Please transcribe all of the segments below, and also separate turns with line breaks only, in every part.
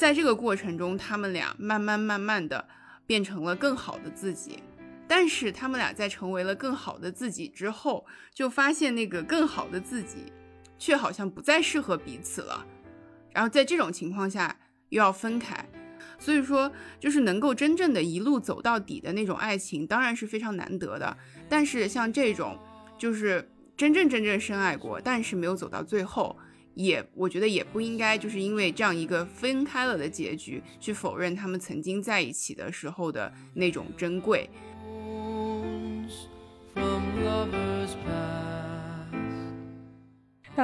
在这个过程中，他们俩慢慢慢慢的变成了更好的自己。但是他们俩在成为了更好的自己之后，就发现那个更好的自己，却好像不再适合彼此了。然后在这种情况下又要分开，所以说就是能够真正的一路走到底的那种爱情，当然是非常难得的。但是像这种就是真正真正深爱过，但是没有走到最后，也我觉得也不应该就是因为这样一个分开了的结局，去否认他们曾经在一起的时候的那种珍贵。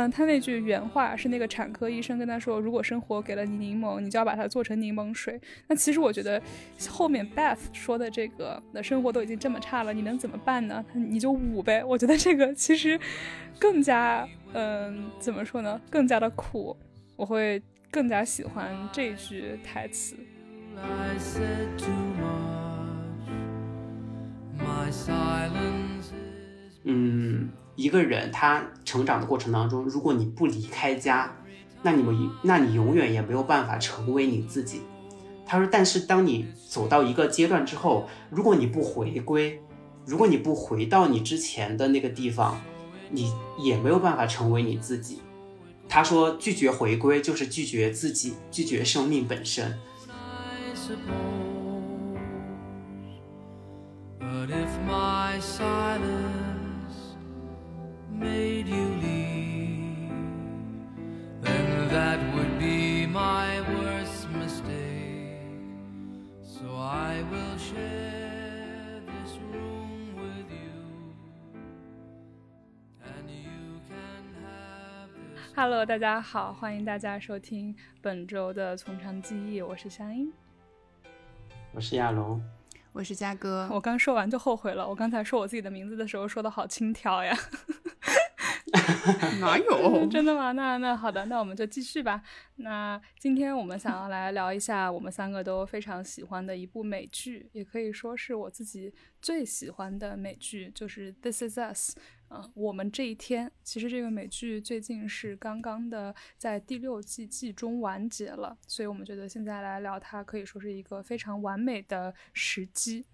像他那句原话是那个产科医生跟他说：“如果生活给了你柠檬，你就要把它做成柠檬水。”那其实我觉得后面 Beth 说的这个，那生活都已经这么差了，你能怎么办呢？你就捂呗。我觉得这个其实更加，嗯，怎么说呢？更加的苦。我会更加喜欢这句台词。
嗯，一个人他成长的过程当中，如果你不离开家，那你们，那你永远也没有办法成为你自己。他说，但是当你走到一个阶段之后，如果你不回归，如果你不回到你之前的那个地方，你也没有办法成为你自己。他说，拒绝回归就是拒绝自己，拒绝生命本身。But if my silence made you leave, then that would be my worst mistake. So I will share this room with you, and you can have this. Hello，大家好，欢迎大家收听本周的从长计议，我是香音，我是亚龙。
我是嘉哥，
我刚说完就后悔了。我刚才说我自己的名字的时候说的好轻佻呀，
哪有？
真的吗？那那好的，那我们就继续吧。那今天我们想要来聊一下我们三个都非常喜欢的一部美剧，也可以说是我自己最喜欢的美剧，就是《This Is Us》。嗯，我们这一天，其实这个美剧最近是刚刚的在第六季季中完结了，所以我们觉得现在来聊它可以说是一个非常完美的时机。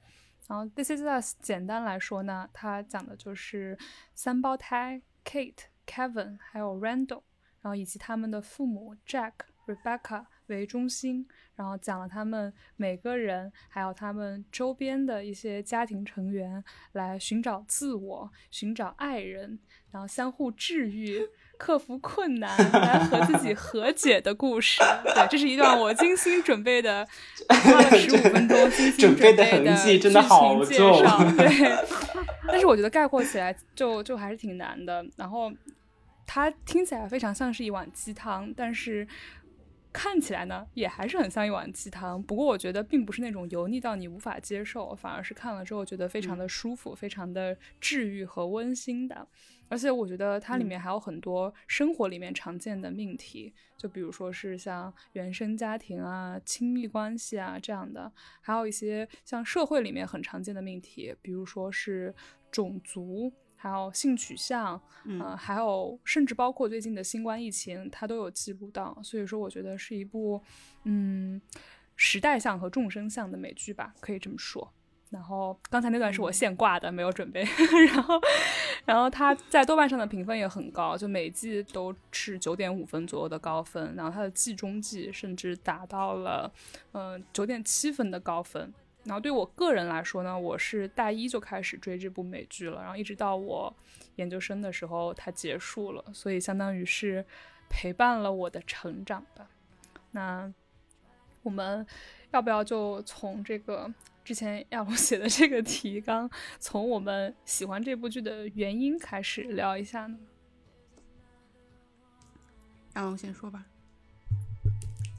然后《This Is Us》简单来说呢，它讲的就是三胞胎 Kate、Kevin 还有 Randall，然后以及他们的父母 Jack、Rebecca。为中心，然后讲了他们每个人，还有他们周边的一些家庭成员，来寻找自我、寻找爱人，然后相互治愈、克服困难，来和自己和解的故事。对，这是一段我精心准备的，花了十五分钟精心准备的剧情介绍。对，但是我觉得概括起来就就还是挺难的。然后它听起来非常像是一碗鸡汤，但是。看起来呢，也还是很像一碗鸡汤。不过我觉得并不是那种油腻到你无法接受，反而是看了之后觉得非常的舒服、非常的治愈和温馨的。而且我觉得它里面还有很多生活里面常见的命题，就比如说是像原生家庭啊、亲密关系啊这样的，还有一些像社会里面很常见的命题，比如说是种族。还有性取向，嗯，还有甚至包括最近的新冠疫情，它都有记录到。所以说，我觉得是一部，嗯，时代向和众生向的美剧吧，可以这么说。然后刚才那段是我现挂的，没有准备。然后，然后它在豆瓣上的评分也很高，就每季都是九点五分左右的高分。然后它的季中季甚至达到了，嗯，九点七分的高分。然后对我个人来说呢，我是大一就开始追这部美剧了，然后一直到我研究生的时候它结束了，所以相当于是陪伴了我的成长吧。那我们要不要就从这个之前亚龙写的这个提纲，从我们喜欢这部剧的原因开始聊一下呢？
亚龙先说吧。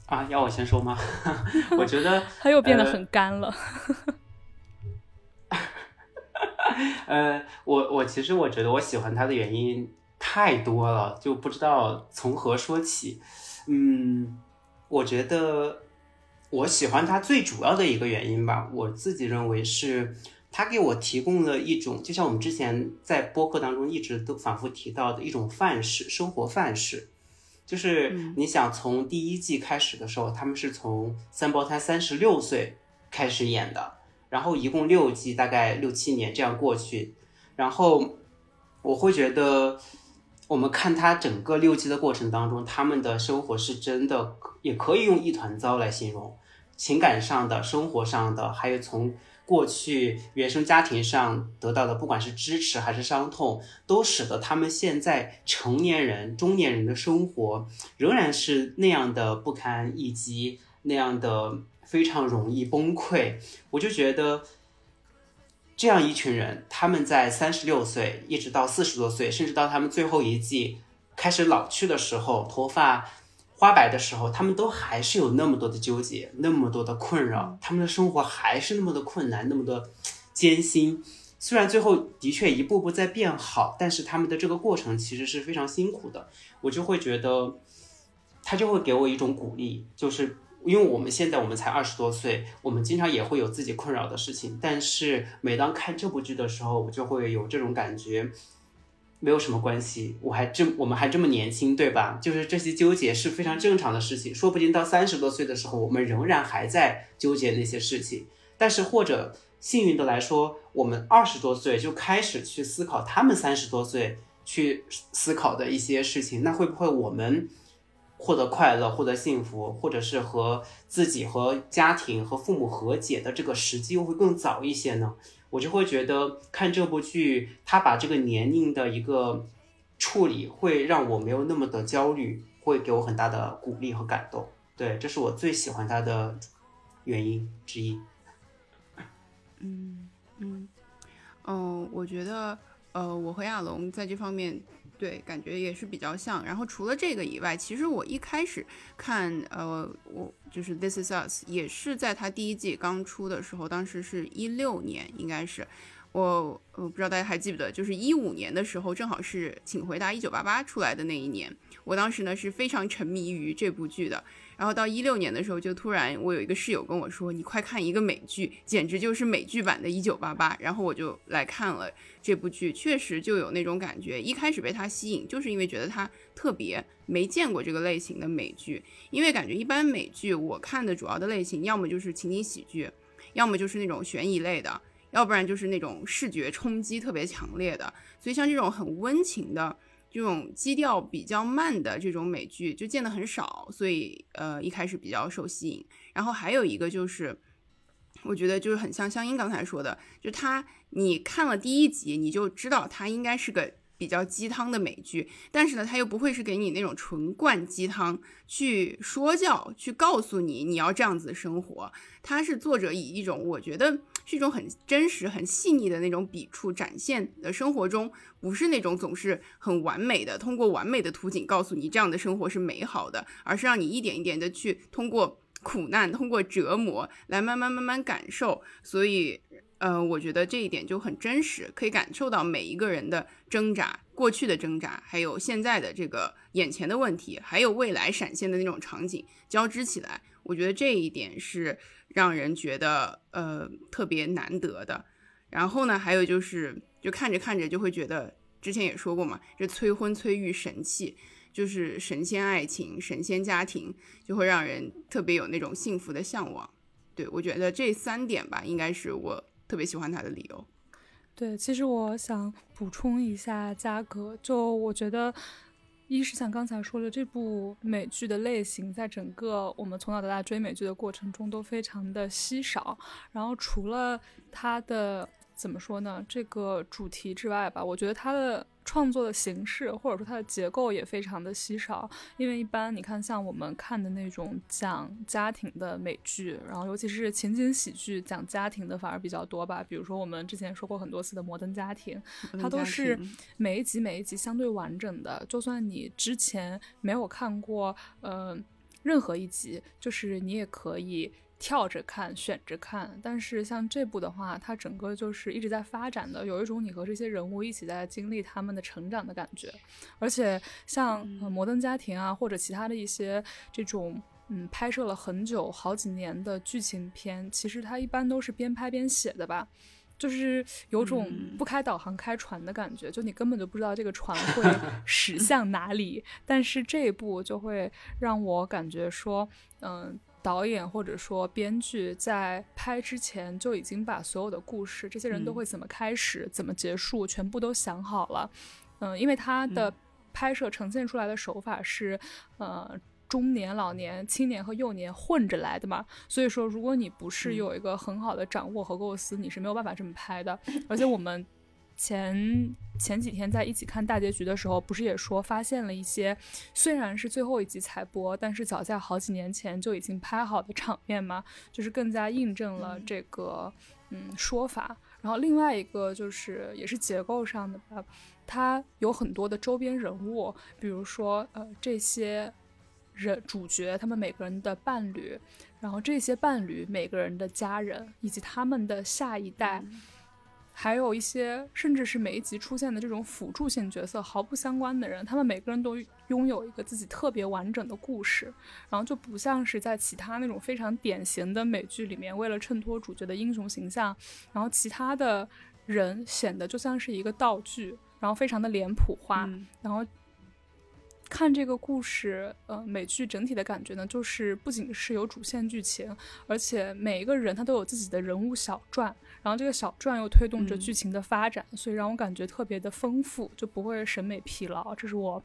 啊，要我先说吗？我觉得
他又变得很干了。
呃，我我其实我觉得我喜欢他的原因太多了，就不知道从何说起。嗯，我觉得我喜欢他最主要的一个原因吧，我自己认为是他给我提供了一种，就像我们之前在播客当中一直都反复提到的一种范式，生活范式。就是你想从第一季开始的时候，他们是从三胞胎三十六岁开始演的，然后一共六季，大概六七年这样过去，然后我会觉得，我们看他整个六季的过程当中，他们的生活是真的，也可以用一团糟来形容，情感上的、生活上的，还有从。过去原生家庭上得到的，不管是支持还是伤痛，都使得他们现在成年人、中年人的生活仍然是那样的不堪一击，那样的非常容易崩溃。我就觉得，这样一群人，他们在三十六岁一直到四十多岁，甚至到他们最后一季开始老去的时候，头发。花白的时候，他们都还是有那么多的纠结，那么多的困扰，他们的生活还是那么的困难，那么的艰辛。虽然最后的确一步步在变好，但是他们的这个过程其实是非常辛苦的。我就会觉得，他就会给我一种鼓励，就是因为我们现在我们才二十多岁，我们经常也会有自己困扰的事情，但是每当看这部剧的时候，我就会有这种感觉。没有什么关系，我还这我们还这么年轻，对吧？就是这些纠结是非常正常的事情，说不定到三十多岁的时候，我们仍然还在纠结那些事情。但是或者幸运的来说，我们二十多岁就开始去思考他们三十多岁去思考的一些事情，那会不会我们获得快乐、获得幸福，或者是和自己和家庭和父母和解的这个时机又会更早一些呢？我就会觉得看这部剧，他把这个年龄的一个处理，会让我没有那么的焦虑，会给我很大的鼓励和感动。对，这是我最喜欢他的原因之一。
嗯嗯嗯，我觉得呃，我和亚龙在这方面。对，感觉也是比较像。然后除了这个以外，其实我一开始看，呃，我就是《This Is Us》，也是在它第一季刚出的时候，当时是一六年，应该是我，我不知道大家还记不得，就是一五年的时候，正好是《请回答一九八八》出来的那一年。我当时呢是非常沉迷于这部剧的。然后到一六年的时候，就突然我有一个室友跟我说：“你快看一个美剧，简直就是美剧版的《一九八八》。”然后我就来看了这部剧，确实就有那种感觉。一开始被它吸引，就是因为觉得它特别没见过这个类型的美剧，因为感觉一般美剧我看的主要的类型，要么就是情景喜剧，要么就是那种悬疑类的，要不然就是那种视觉冲击特别强烈的。所以像这种很温情的。这种基调比较慢的这种美剧就见的很少，所以呃一开始比较受吸引。然后还有一个就是，我觉得就是很像香音刚才说的，就他你看了第一集你就知道他应该是个。比较鸡汤的美剧，但是呢，它又不会是给你那种纯灌鸡汤去说教，去告诉你你要这样子生活。它是作者以一种我觉得是一种很真实、很细腻的那种笔触展现的生活中，不是那种总是很完美的，通过完美的图景告诉你这样的生活是美好的，而是让你一点一点的去通过苦难、通过折磨来慢慢慢慢感受。所以。呃，我觉得这一点就很真实，可以感受到每一个人的挣扎，过去的挣扎，还有现在的这个眼前的问题，还有未来闪现的那种场景交织起来，我觉得这一点是让人觉得呃特别难得的。然后呢，还有就是，就看着看着就会觉得，之前也说过嘛，这催婚催育神器，就是神仙爱情、神仙家庭，就会让人特别有那种幸福的向往。对我觉得这三点吧，应该是我。特别喜欢他的理由，
对，其实我想补充一下，嘉哥，就我觉得，一是像刚才说的，这部美剧的类型，在整个我们从小到大追美剧的过程中都非常的稀少，然后除了它的。怎么说呢？这个主题之外吧，我觉得它的创作的形式或者说它的结构也非常的稀少。因为一般你看，像我们看的那种讲家庭的美剧，然后尤其是情景喜剧讲家庭的反而比较多吧。比如说我们之前说过很多次的《摩登家庭》，它都是每一集每一集相对完整的。就算你之前没有看过，呃，任何一集，就是你也可以。跳着看，选着看，但是像这部的话，它整个就是一直在发展的，有一种你和这些人物一起在经历他们的成长的感觉。而且像《摩登家庭》啊，或者其他的一些这种嗯拍摄了很久、好几年的剧情片，其实它一般都是边拍边写的吧。就是有种不开导航开船的感觉，就你根本就不知道这个船会 驶向哪里。但是这一部就会让我感觉说，嗯，导演或者说编剧在拍之前就已经把所有的故事，这些人都会怎么开始、怎么结束，全部都想好了。嗯，因为他的拍摄呈现出来的手法是，呃。中年、老年、青年和幼年混着来的嘛，所以说，如果你不是有一个很好的掌握和构思，你是没有办法这么拍的。而且我们前前几天在一起看大结局的时候，不是也说发现了一些虽然是最后一集才播，但是早在好几年前就已经拍好的场面嘛，就是更加印证了这个嗯说法。然后另外一个就是也是结构上的吧，它有很多的周边人物，比如说呃这些。人主角他们每个人的伴侣，然后这些伴侣每个人的家人以及他们的下一代，还有一些甚至是每一集出现的这种辅助性角色毫不相关的人，他们每个人都拥有一个自己特别完整的故事，然后就不像是在其他那种非常典型的美剧里面，为了衬托主角的英雄形象，然后其他的人显得就像是一个道具，然后非常的脸谱化，然后。看这个故事，呃，美剧整体的感觉呢，就是不仅是有主线剧情，而且每一个人他都有自己的人物小传，然后这个小传又推动着剧情的发展，所以让我感觉特别的丰富，就不会审美疲劳，这是我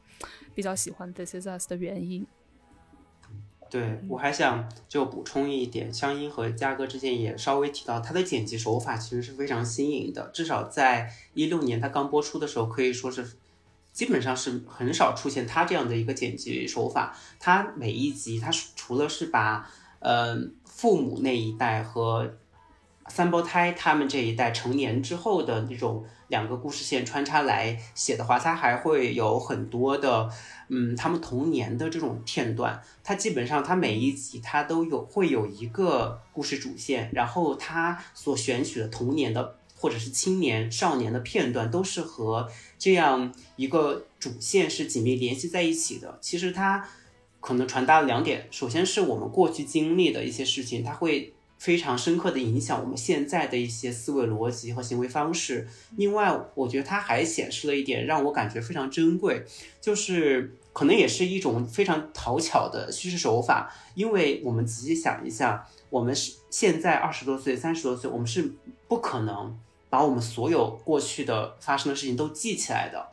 比较喜欢《This Is Us》的原因。
对我还想就补充一点，香音和嘉哥之前也稍微提到，他的剪辑手法其实是非常新颖的，至少在一六年他刚播出的时候，可以说是。基本上是很少出现他这样的一个剪辑手法。他每一集，他除了是把呃父母那一代和三胞胎他们这一代成年之后的那种两个故事线穿插来写的话，他还会有很多的嗯他们童年的这种片段。他基本上他每一集他都有会有一个故事主线，然后他所选取的童年的。或者是青年少年的片段，都是和这样一个主线是紧密联系在一起的。其实它可能传达了两点：首先是我们过去经历的一些事情，它会非常深刻的影响我们现在的一些思维逻辑和行为方式；另外，我觉得它还显示了一点让我感觉非常珍贵，就是可能也是一种非常讨巧的叙事手法。因为我们仔细想一下，我们是现在二十多岁、三十多岁，我们是不可能。把我们所有过去的发生的事情都记起来的，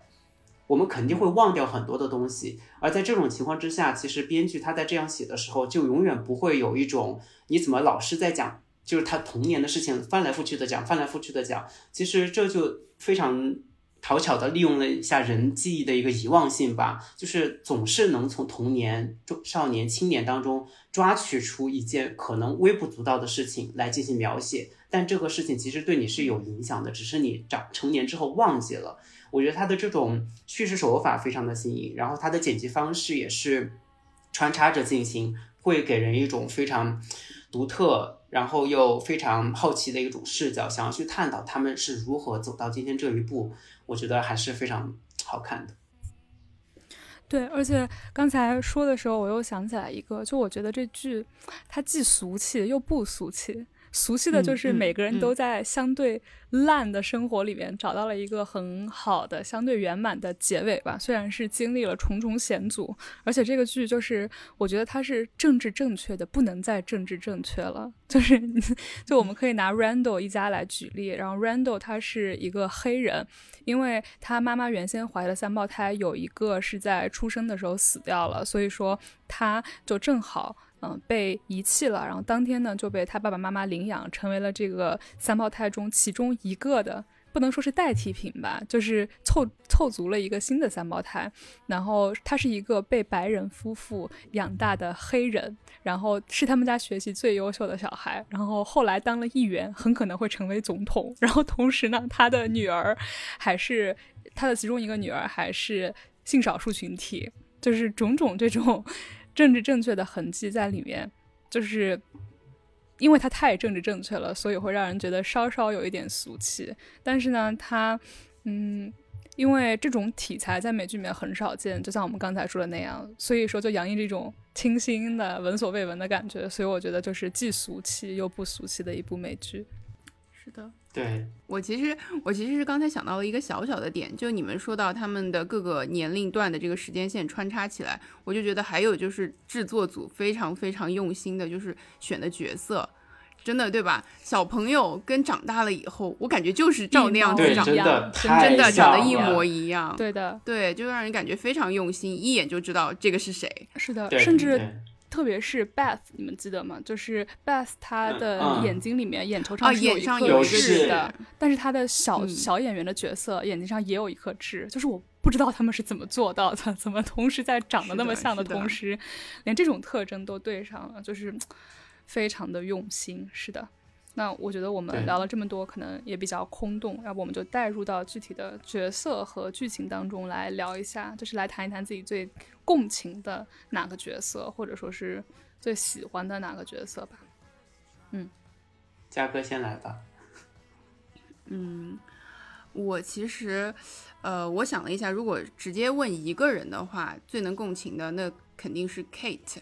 我们肯定会忘掉很多的东西。而在这种情况之下，其实编剧他在这样写的时候，就永远不会有一种你怎么老是在讲，就是他童年的事情翻来覆去的讲，翻来覆去的讲。其实这就非常讨巧的利用了一下人记忆的一个遗忘性吧，就是总是能从童年、中少年、青年当中抓取出一件可能微不足道的事情来进行描写。但这个事情其实对你是有影响的，只是你长成年之后忘记了。我觉得他的这种叙事手法非常的新颖，然后他的剪辑方式也是穿插着进行，会给人一种非常独特，然后又非常好奇的一种视角，想要去探讨他们是如何走到今天这一步。我觉得还是非常好看的。
对，而且刚才说的时候，我又想起来一个，就我觉得这剧它既俗气又不俗气。俗气的就是每个人都在相对烂的生活里面找到了一个很好的、相对圆满的结尾吧。虽然是经历了重重险阻，而且这个剧就是我觉得它是政治正确的，不能再政治正确了。就是，就我们可以拿 Randall 一家来举例，然后 Randall 他是一个黑人，因为他妈妈原先怀了三胞胎，有一个是在出生的时候死掉了，所以说他就正好。嗯，被遗弃了，然后当天呢就被他爸爸妈妈领养，成为了这个三胞胎中其中一个的，不能说是代替品吧，就是凑凑足了一个新的三胞胎。然后他是一个被白人夫妇养大的黑人，然后是他们家学习最优秀的小孩，然后后来当了议员，很可能会成为总统。然后同时呢，他的女儿还是他的其中一个女儿还是性少数群体，就是种种这种。政治正确的痕迹在里面，就是因为它太政治正确了，所以会让人觉得稍稍有一点俗气。但是呢，它，嗯，因为这种题材在美剧里面很少见，就像我们刚才说的那样，所以说就洋溢这种清新的、闻所未闻的感觉。所以我觉得就是既俗气又不俗气的一部美剧。
是的，
对
我其实我其实是刚才想到了一个小小的点，就你们说到他们的各个年龄段的这个时间线穿插起来，我就觉得还有就是制作组非常非常用心的，就是选的角色，真的对吧？小朋友跟长大了以后，我感觉就是照那样子
对，
长
真的
真
的长得一模一样。
对的，
对，就让人感觉非常用心，一眼就知道这个是谁。
是的，甚至
对
特别是 Beth，你们记得吗？就是 Beth 她的
嗯
眼睛里面、眼头
啊
上是
有
一颗
痣
痣的，但是她的小、
嗯
小演员的角色眼睛上也有一颗痣，就是我不知道他们是怎么做到的，怎么同时在长得那么像的同时，连这种特征都对上了，就是非常的用心。是的。那我觉得我们聊了这么多，可能也比较空洞，要不我们就带入到具体的角色和剧情当中来聊一下，就是来谈一谈自己最共情的哪个角色，或者说是最喜欢的哪个角色吧。
嗯嘉哥先来吧。
嗯，我其实，呃，我想了一下，如果直接问一个人的话，最能共情的那肯定是 Kate。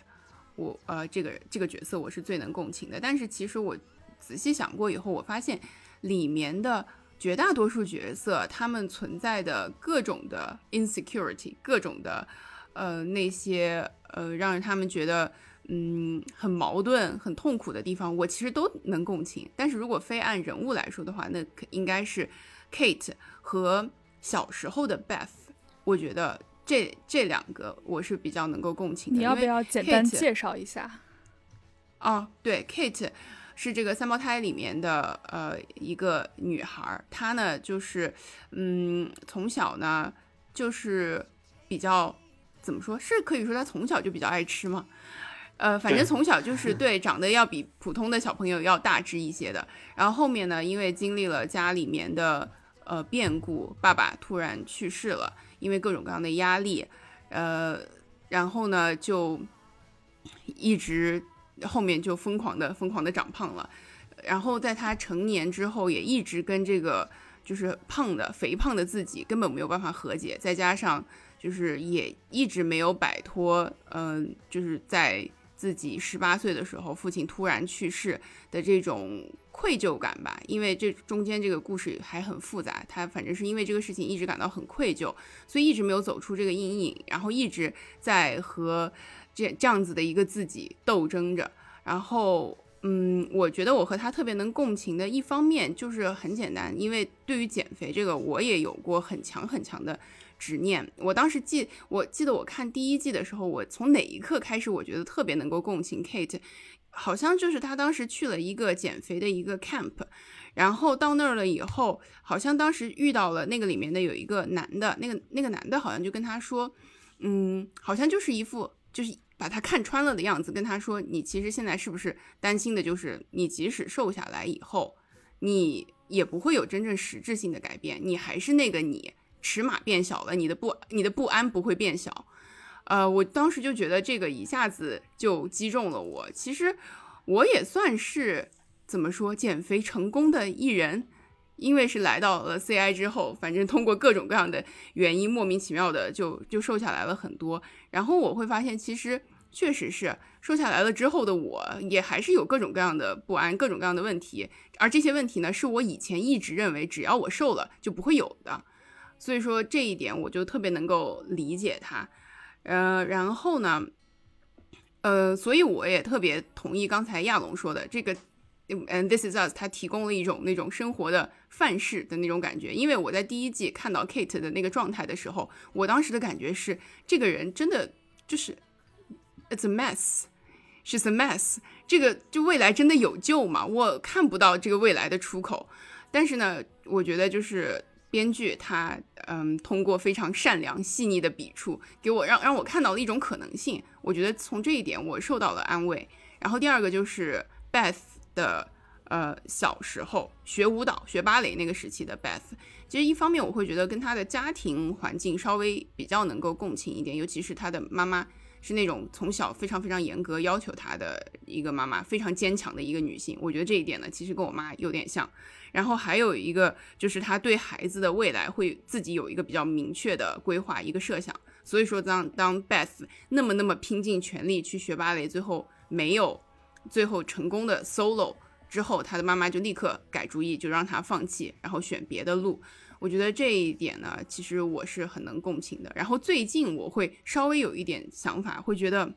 我呃，这个这个角色我是最能共情的。但是其实我仔细想过以后，我发现里面的绝大多数角色，他们存在的各种的 insecurity，各种的呃那些呃让他们觉得嗯很矛盾、很痛苦的地方，我其实都能共情。但是如果非按人物来说的话，那可应该是 Kate 和小时候的 Beth，我觉得这这两个我是比较能够共情的。
你要不要简单介绍一下？
哦，对，Kate 是这个三胞胎里面的呃一个女孩儿，她呢就是嗯从小呢就是比较怎么说，是可以说他从小就比较爱吃嘛。呃，反正从小就是对长得要比普通的小朋友要大只一些的。然后后面呢，因为经历了家里面的呃变故，爸爸突然去世了，因为各种各样的压力，呃，然后呢就一直后面就疯狂的疯狂的长胖了，然后在他成年之后，也一直跟这个就是胖的肥胖的自己根本没有办法和解，再加上就是也一直没有摆脱，嗯、就是在自己十八岁的时候，父亲突然去世的这种愧疚感吧，因为这中间这个故事还很复杂，他反正是因为这个事情一直感到很愧疚，所以一直没有走出这个阴影，然后一直在和这这样子的一个自己斗争着，然后。嗯，我觉得我和他特别能共情的一方面就是很简单，因为对于减肥这个，我也有过很强很强的执念。我当时记，我记得我看第一季的时候，我从哪一刻开始，我觉得特别能够共情 Kate，好像就是他当时去了一个减肥的一个 camp，然后到那儿了以后，好像当时遇到了那个里面的有一个男的，那个那个男的好像就跟他说，嗯，好像就是一副就是把他看穿了的样子，跟他说，你其实现在是不是担心的就是你即使瘦下来以后，你也不会有真正实质性的改变，你还是那个你，尺码变小了，你的不你的不安不会变小。呃，我当时就觉得这个一下子就击中了我。其实我也算是怎么说减肥成功的艺人，因为是来到了 CI 之后，反正通过各种各样的原因，莫名其妙的就就瘦下来了很多。然后我会发现，其实确实是瘦下来了之后的我，也还是有各种各样的不安，各种各样的问题。而这些问题呢，是我以前一直认为只要我瘦了就不会有的。所以说这一点我就特别能够理解他。呃，然后呢，呃，所以我也特别同意刚才亚龙说的这个。嗯，This is us，它提供了一种那种生活的范式的那种感觉。因为我在第一季看到 Kate 的那个状态的时候，我当时的感觉是，这个人真的就是，It's a mess，she's a mess。这个就未来真的有救吗？我看不到这个未来的出口。但是呢，我觉得就是编剧他，嗯，通过非常善良细腻的笔触，给我让让我看到了一种可能性。我觉得从这一点我受到了安慰。然后第二个就是 Beth。的呃小时候学舞蹈、学芭蕾那个时期的 Beth，其实一方面我会觉得跟她的家庭环境稍微比较能够共情一点，尤其是她的妈妈是那种从小非常非常严格要求她的一个妈妈，非常坚强的一个女性。我觉得这一点呢，其实跟我妈有点像。然后还有一个就是他对孩子的未来会自己有一个比较明确的规划、一个设想。所以说当当 Beth 那么那么拼尽全力去学芭蕾，最后没有。最后成功的 solo 之后，他的妈妈就立刻改主意，就让他放弃，然后选别的路。我觉得这一点呢，其实我是很能共情的。然后最近我会稍微有一点想法，会觉得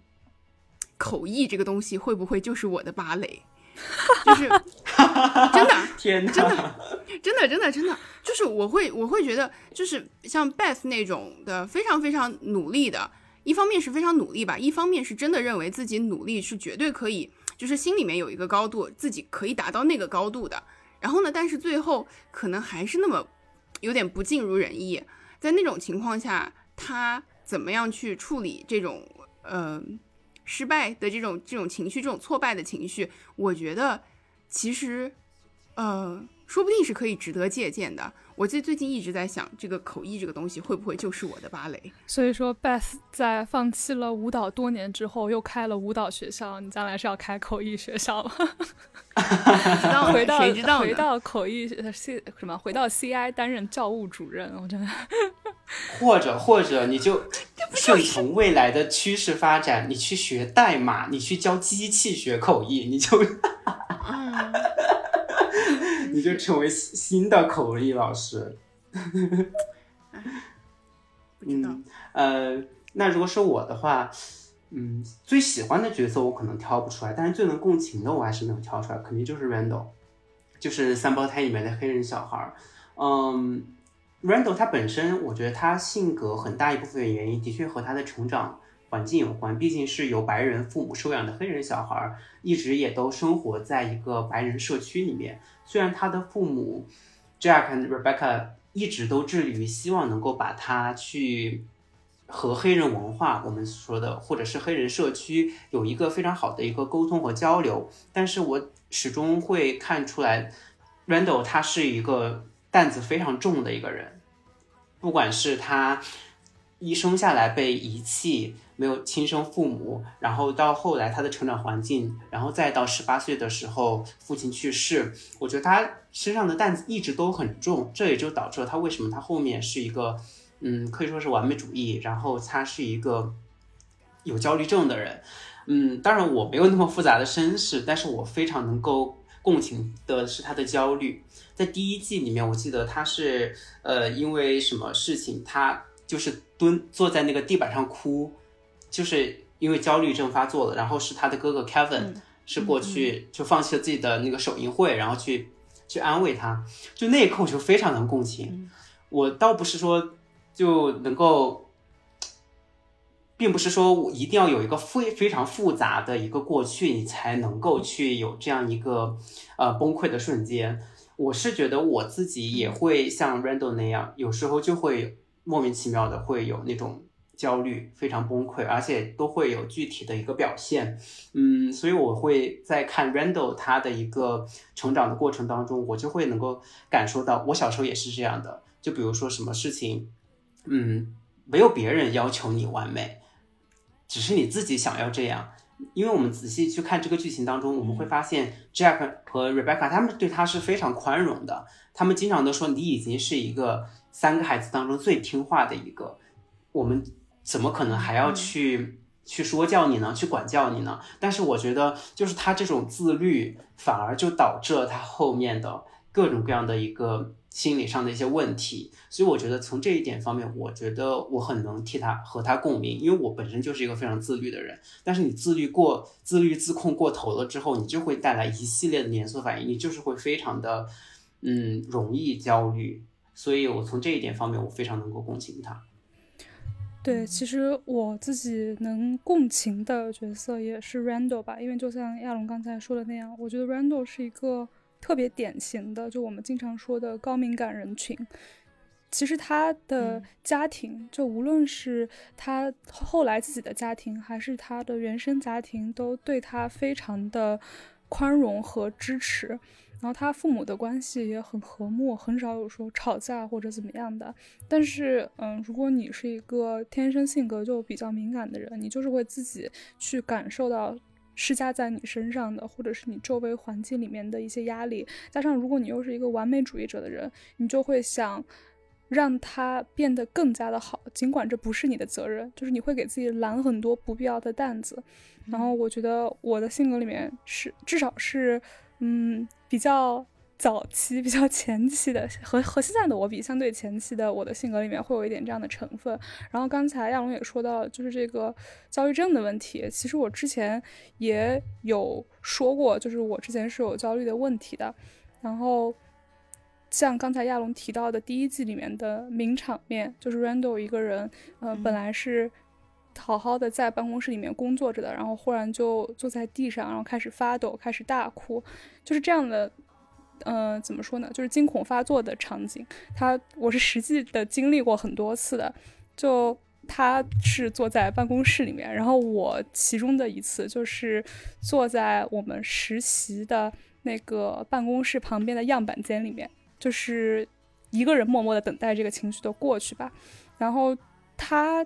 口译这个东西会不会就是我的芭蕾？就是 真的，
天，
真的，真的，真的，真的，就是我会，我会觉得，就是像 Beth 那种的，非常非常努力的，一方面是非常努力吧，一方面是真的认为自己努力是绝对可以，就是心里面有一个高度，自己可以达到那个高度的。然后呢，但是最后可能还是那么有点不尽如人意。在那种情况下，他怎么样去处理这种，呃？失败的这种这种情绪，这种挫败的情绪，我觉得其实，呃，说不定是可以值得借鉴的。我记得最近一直在想，这个口译这个东西会不会就是我的芭蕾？
所以说，Beth 在放弃了舞蹈多年之后，又开了舞蹈学校。你将来是要开口译学校吗？回到
谁知道
回到口译 C 什么？回到 CI 担任教务主任，我真的。
或者或者你就顺从未来的趋势发展，你去学代码，你去教机器学口译，你就。你就成为新的口译老师。
嗯，
呃，那如果是我的话，嗯，最喜欢的角色我可能挑不出来，但是最能共情的我还是能挑出来，肯定就是 Randall，就是三胞胎里面的黑人小孩儿。嗯，Randall 他本身，我觉得他性格很大一部分原因的确和他的成长。环境有关，毕竟是由白人父母收养的黑人小孩，一直也都生活在一个白人社区里面。虽然他的父母 Jack 和 Rebecca 一直都致力于希望能够把他去和黑人文化，我们说的或者是黑人社区有一个非常好的一个沟通和交流，但是我始终会看出来，Randall 他是一个担子非常重的一个人，不管是他一生下来被遗弃。没有亲生父母，然后到后来他的成长环境，然后再到十八岁的时候父亲去世，我觉得他身上的担子一直都很重，这也就导致了他为什么他后面是一个，嗯，可以说是完美主义，然后他是一个有焦虑症的人，嗯，当然我没有那么复杂的身世，但是我非常能够共情的是他的焦虑，在第一季里面，我记得他是呃因为什么事情，他就是蹲坐在那个地板上哭。就是因为焦虑症发作了，然后是他的哥哥 Kevin 是过去就放弃了自己的那个首映会，然后去去安慰他。就那一刻我就非常能共情。我倒不是说就能够，并不是说我一定要有一个非非常复杂的一个过去，你才能够去有这样一个呃崩溃的瞬间。我是觉得我自己也会像 Randall 那样，有时候就会莫名其妙的会有那种。焦虑非常崩溃，而且都会有具体的一个表现，嗯，所以我会在看 Randall 他的一个成长的过程当中，我就会能够感受到，我小时候也是这样的。就比如说什么事情，嗯，没有别人要求你完美，只是你自己想要这样。因为我们仔细去看这个剧情当中，我们会发现 Jack 和 Rebecca 他们对他是非常宽容的，他们经常都说你已经是一个三个孩子当中最听话的一个，我们。怎么可能还要去去说教你呢？去管教你呢？但是我觉得，就是他这种自律，反而就导致了他后面的各种各样的一个心理上的一些问题。所以我觉得从这一点方面，我觉得我很能替他和他共鸣，因为我本身就是一个非常自律的人。但是你自律过、自律自控过头了之后，你就会带来一系列的连锁反应，你就是会非常的嗯容易焦虑。所以我从这一点方面，我非常能够共情他。
对，其实我自己能共情的角色也是 Randall 吧，因为就像亚龙刚才说的那样，我觉得 Randall 是一个特别典型的，就我们经常说的高敏感人群。其实他的家庭，就无论是他后来自己的家庭，还是他的原生家庭，都对他非常的宽容和支持。然后他父母的关系也很和睦，很少有说吵架或者怎么样的。但是，嗯，如果你是一个天生性格就比较敏感的人，你就是会自己去感受到施加在你身上的，或者是你周围环境里面的一些压力。加上，如果你又是一个完美主义者的人，你就会想让他变得更加的好，尽管这不是你的责任，就是你会给自己揽很多不必要的担子。然后，我觉得我的性格里面是，至少是。嗯，比较。早期比较前期的和和现在的我比，相对前期的我的性格里面会有一点这样的成分。然后刚才亚龙也说到，就是这个焦虑症的问题。其实我之前也有说过，就是我之前是有焦虑的问题的。然后像刚才亚龙提到的第一季里面的名场面，就是 Randall 一个人，呃，本来是好好的在办公室里面工作着的，然后忽然就坐在地上，然后开始发抖，开始大哭，就是这样的。嗯，怎么说呢？就是惊恐发作的场景，他我是实际的经历过很多次的。就他是坐在办公室里面，然后我其中的一次就是坐在我们实习的那个办公室旁边的样板间里面，就是一个人默默的等待这个情绪的过去吧。然后他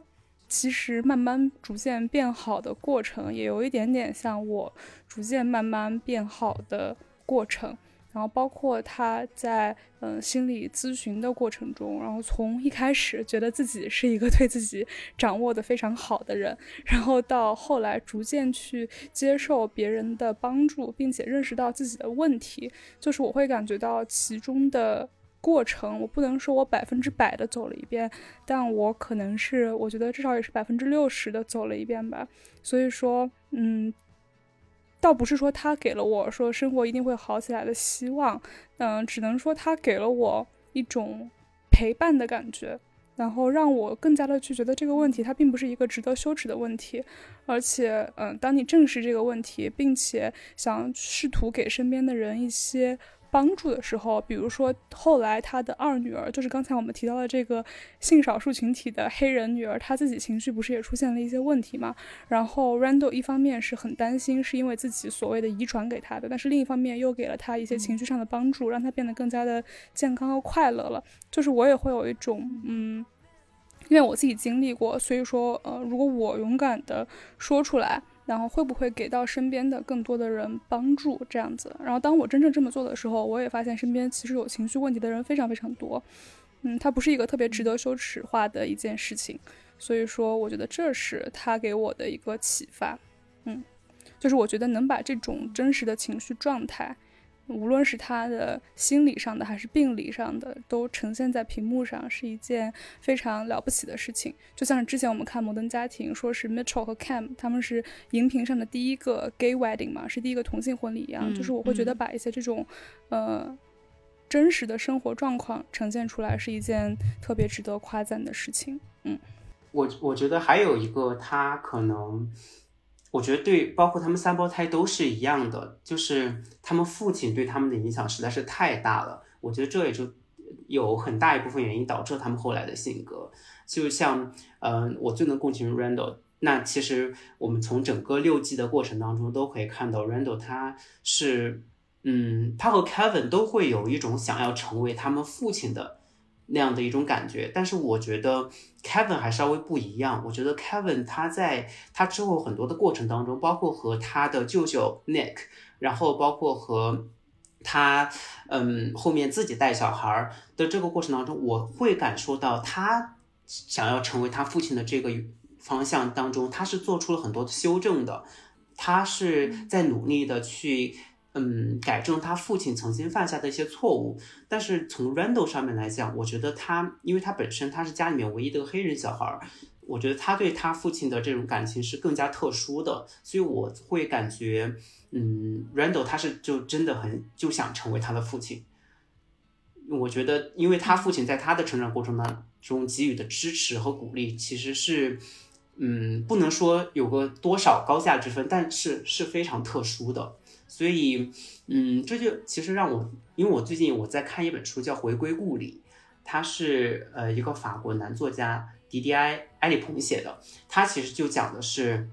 其实慢慢逐渐变好的过程，也有一点点像我逐渐慢慢变好的过程。然后包括他在嗯心理咨询的过程中，然后从一开始觉得自己是一个对自己掌握的非常好的人，然后到后来逐渐去接受别人的帮助，并且认识到自己的问题，就是我会感觉到其中的过程，我不能说我百分之百的走了一遍，但我可能是我觉得至少也是百分之六十的走了一遍吧。所以说，嗯。倒不是说他给了我说生活一定会好起来的希望，嗯，只能说他给了我一种陪伴的感觉，然后让我更加的去觉得这个问题它并不是一个值得羞耻的问题，而且，嗯，当你正视这个问题，并且想试图给身边的人一些。帮助的时候，比如说后来他的二女儿，就是刚才我们提到的这个性少数群体的黑人女儿，她自己情绪不是也出现了一些问题嘛？然后 Randall 一方面是很担心，是因为自己所谓的遗传给她的，但是另一方面又给了她一些情绪上的帮助，让她变得更加的健康和快乐了。就是我也会有一种，嗯，因为我自己经历过，所以说，呃，如果我勇敢的说出来。然后会不会给到身边的更多的人帮助这样子？然后当我真正这么做的时候，我也发现身边其实有情绪问题的人非常非常多。嗯，它不是一个特别值得羞耻化的一件事情。所以说，我觉得这是他给我的一个启发。嗯，就是我觉得能把这种真实的情绪状态。无论是他的心理上的还是病理上的，都呈现在屏幕上，是一件非常了不起的事情。就像是之前我们看《摩登家庭》，说是 Mitchell 和 Cam 他们是荧屏上的第一个 gay wedding 嘛，是第一个同性婚礼一样。就是我会觉得把一些这种，呃，真实的生活状况呈现出来，是一件特别值得夸赞的事情。嗯，
我我觉得还有一个，他可能。我觉得对，包括他们三胞胎都是一样的，就是他们父亲对他们的影响实在是太大了。我觉得这也就有很大一部分原因导致他们后来的性格。就像，嗯，我最能共情 Randall。那其实我们从整个六季的过程当中都可以看到，Randall 他是，嗯，他和 Kevin 都会有一种想要成为他们父亲的。那样的一种感觉，但是我觉得 Kevin 还稍微不一样。我觉得 Kevin 他在他之后很多的过程当中，包括和他的舅舅 Nick，然后包括和他嗯后面自己带小孩的这个过程当中，我会感受到他想要成为他父亲的这个方向当中，他是做出了很多的修正的，他是在努力的去。嗯，改正他父亲曾经犯下的一些错误。但是从 Randall 上面来讲，我觉得他，因为他本身他是家里面唯一的黑人小孩儿，我觉得他对他父亲的这种感情是更加特殊的。所以我会感觉，嗯，Randall 他是就真的很就想成为他的父亲。我觉得，因为他父亲在他的成长过程当中给予的支持和鼓励，其实是，嗯，不能说有个多少高下之分，但是是非常特殊的。所以，嗯，这就其实让我，因为我最近我在看一本书叫《回归故里》，它是呃一个法国男作家迪迪埃埃里蓬写的。他其实就讲的是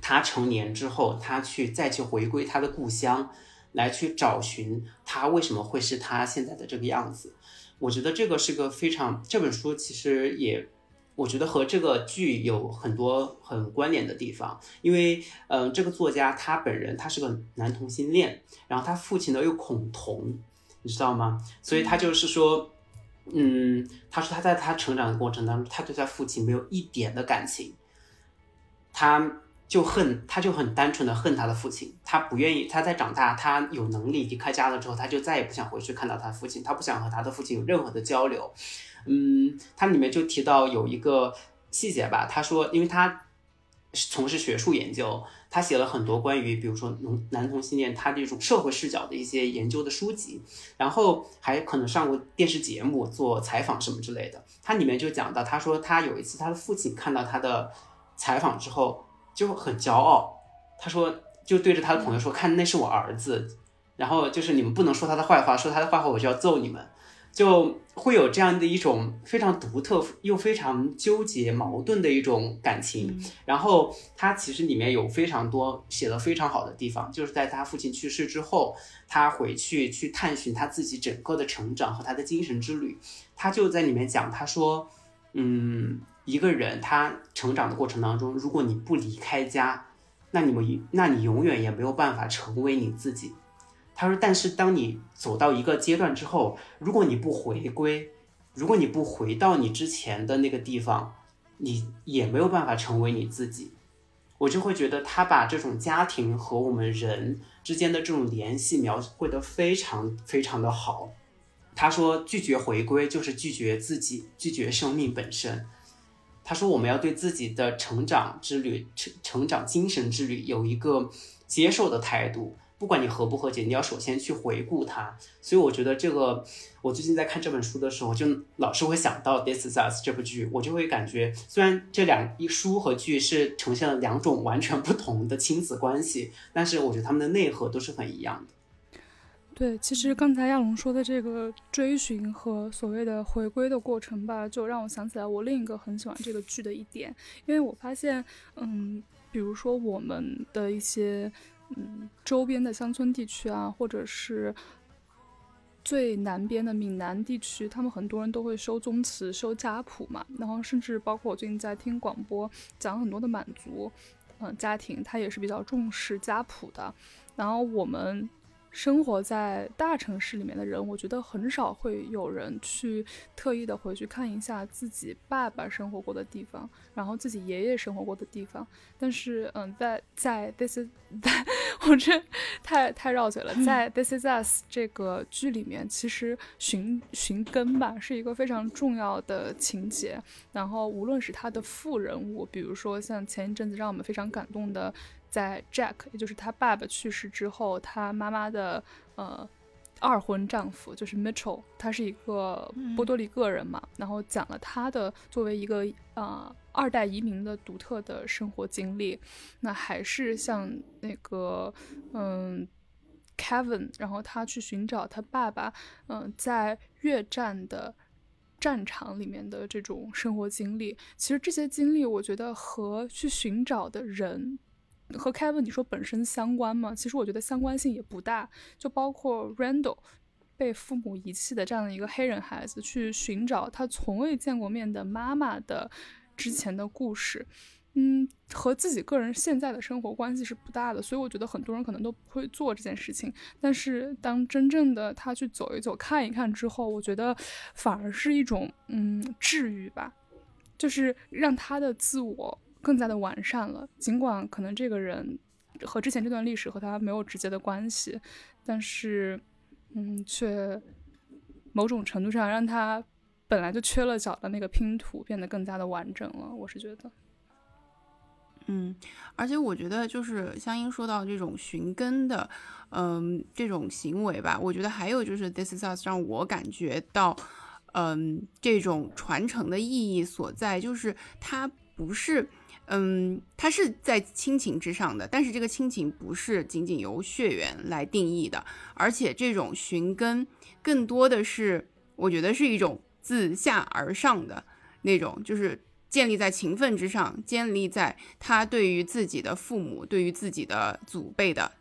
他成年之后，他去再去回归他的故乡，来去找寻他为什么会是他现在的这个样子。我觉得这个是个非常这本书其实也。我觉得和这个剧有很多很关联的地方，因为，嗯，这个作家他本人他是个男同性恋，然后他父亲呢又恐同，你知道吗？所以他就是说，嗯，他说他在他成长的过程当中，他对他父亲没有一点的感情，他就恨，他就很单纯的恨他的父亲，他不愿意，他在长大，他有能力离开家了之后，他就再也不想回去看到他父亲，他不想和他的父亲有任何的交流。嗯，他里面就提到有一个细节吧，他说，因为他从事学术研究，他写了很多关于，比如说男男同性恋他这种社会视角的一些研究的书籍，然后还可能上过电视节目做采访什么之类的。他里面就讲到，他说他有一次他的父亲看到他的采访之后。就很骄傲，他说就对着他的朋友说：“看，那是我儿子。”然后就是你们不能说他的坏话，说他的坏话我就要揍你们，就会有这样的一种非常独特又非常纠结矛盾的一种感情。然后他其实里面有非常多写的非常好的地方，就是在他父亲去世之后，他回去去探寻他自己整个的成长和他的精神之旅。他就在里面讲，他说：“嗯。”一个人他成长的过程当中，如果你不离开家，那你们那你永远也没有办法成为你自己。他说，但是当你走到一个阶段之后，如果你不回归，如果你不回到你之前的那个地方，你也没有办法成为你自己。我就会觉得他把这种家庭和我们人之间的这种联系描绘得非常非常的好。他说，拒绝回归就是拒绝自己，拒绝生命本身。他说：“我们要对自己的成长之旅、成成长精神之旅有一个接受的态度，不管你和不和解，你要首先去回顾它。所以我觉得这个，我最近在看这本书的时候，就老是会想到《This Is Us》这部剧，我就会感觉，虽然这两一书和剧是呈现了两种完全不同的亲子关系，但是我觉得他们的内核都是很一样的。”
对，其实刚才亚龙说的这个追寻和所谓的回归的过程吧，就让我想起来我另一个很喜欢这个剧的一点，因为我发现，嗯，比如说我们的一些嗯周边的乡村地区啊，或者是最南边的闽南地区，他们很多人都会修宗祠、修家谱嘛，然后甚至包括我最近在听广播讲很多的满族嗯家庭，他也是比较重视家谱的，然后我们。生活在大城市里面的人，我觉得很少会有人去特意的回去看一下自己爸爸生活过的地方，然后自己爷爷生活过的地方。但是，嗯，在在 This is，我这太太绕嘴了。在 This is Us 这个剧里面，其实寻寻根吧是一个非常重要的情节。然后，无论是他的副人物，比如说像前一阵子让我们非常感动的。在 Jack，也就是他爸爸去世之后，他妈妈的呃二婚丈夫就是 Mitchell，他是一个波多黎各人嘛，然后讲了他的作为一个呃二代移民的独特的生活经历。那还是像那个嗯 Kevin，然后他去寻找他爸爸嗯在越战的战场里面的这种生活经历。其实这些经历，我觉得和去寻找的人。和 Kevin 你说本身相关吗？其实我觉得相关性也不大。就包括 Randall 被父母遗弃的这样的一个黑人孩子，去寻找他从未见过面的妈妈的之前的故事，嗯，和自己个人现在的生活关系是不大的。所以我觉得很多人可能都不会做这件事情。但是当真正的他去走一走、看一看之后，我觉得反而是一种嗯治愈吧，就是让他的自我。更加的完善了，尽管可能这个人和之前这段历史和他没有直接的关系，但是，嗯，却某种程度上让他本来就缺了角的那个拼图变得更加的完整了。我是觉得，
嗯，而且我觉得就是香音说到这种寻根的，嗯，这种行为吧，我觉得还有就是 This is us 让我感觉到，嗯，这种传承的意义所在，就是它不是。嗯，它是在亲情之上的，但是这个亲情不是仅仅由血缘来定义的，而且这种寻根更多的是，我觉得是一种自下而上的那种，就是建立在情分之上，建立在他对于自己的父母、对于自己的祖辈的